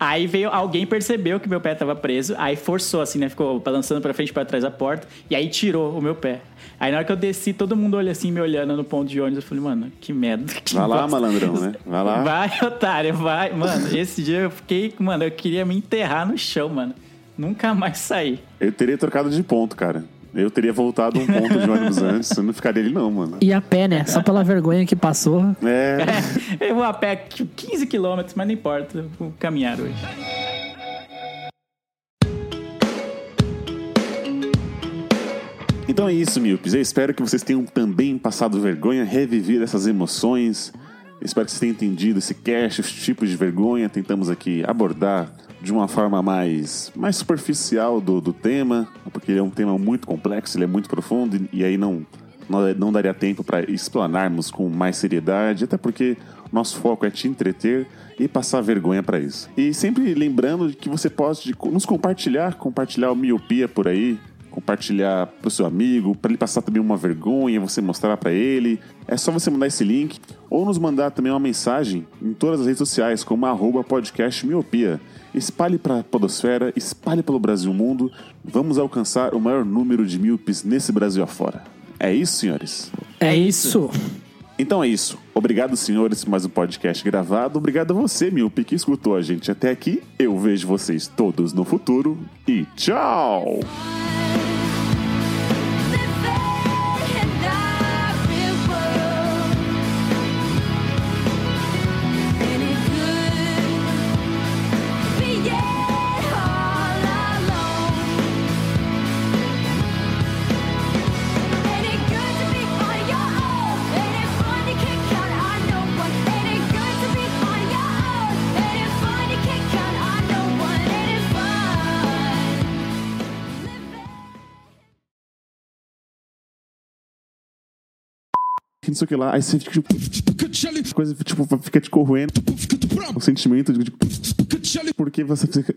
Aí veio, alguém percebeu que meu pé tava preso, aí forçou assim, né? Ficou balançando pra frente e pra trás da porta, e aí tirou o meu pé. Aí na hora que eu desci, todo mundo olha assim, me olhando no ponto de ônibus. Eu falei, mano, que merda. Que Vai lá, bosta. malandrão, né? Vai lá. Vai, otário, vai. Mano, esse dia eu fiquei, mano, eu queria me enterrar no chão, mano. Nunca mais sair. Eu teria trocado de ponto, cara. Eu teria voltado um ponto de ônibus *laughs* antes. Eu não ficaria ali, não, mano. E a pé, né? Só pela vergonha que passou. É. Eu vou a pé tipo, 15 quilômetros, mas não importa, vou caminhar hoje. Então é isso, Milpes. Eu espero que vocês tenham também passado vergonha, revivido essas emoções. Eu espero que vocês tenham entendido esse cast, os tipos de vergonha. Tentamos aqui abordar de uma forma mais, mais superficial do, do tema, porque ele é um tema muito complexo, ele é muito profundo, e, e aí não, não, não daria tempo para explanarmos com mais seriedade, até porque nosso foco é te entreter e passar vergonha para isso. E sempre lembrando que você pode nos compartilhar, compartilhar o miopia por aí, compartilhar pro seu amigo, para ele passar também uma vergonha, você mostrar para ele. É só você mandar esse link ou nos mandar também uma mensagem em todas as redes sociais, como arroba podcast miopia. Espalhe para a podosfera, espalhe pelo Brasil mundo. Vamos alcançar o maior número de míopes nesse Brasil afora. É isso, senhores? É isso. Então é isso. Obrigado, senhores, por mais um podcast gravado. Obrigado a você, míope, que escutou a gente até aqui. Eu vejo vocês todos no futuro e tchau! Não sei o que lá. Aí você fica tipo. Coisa tipo, fica te corroendo. O sentimento de. de porque você fica.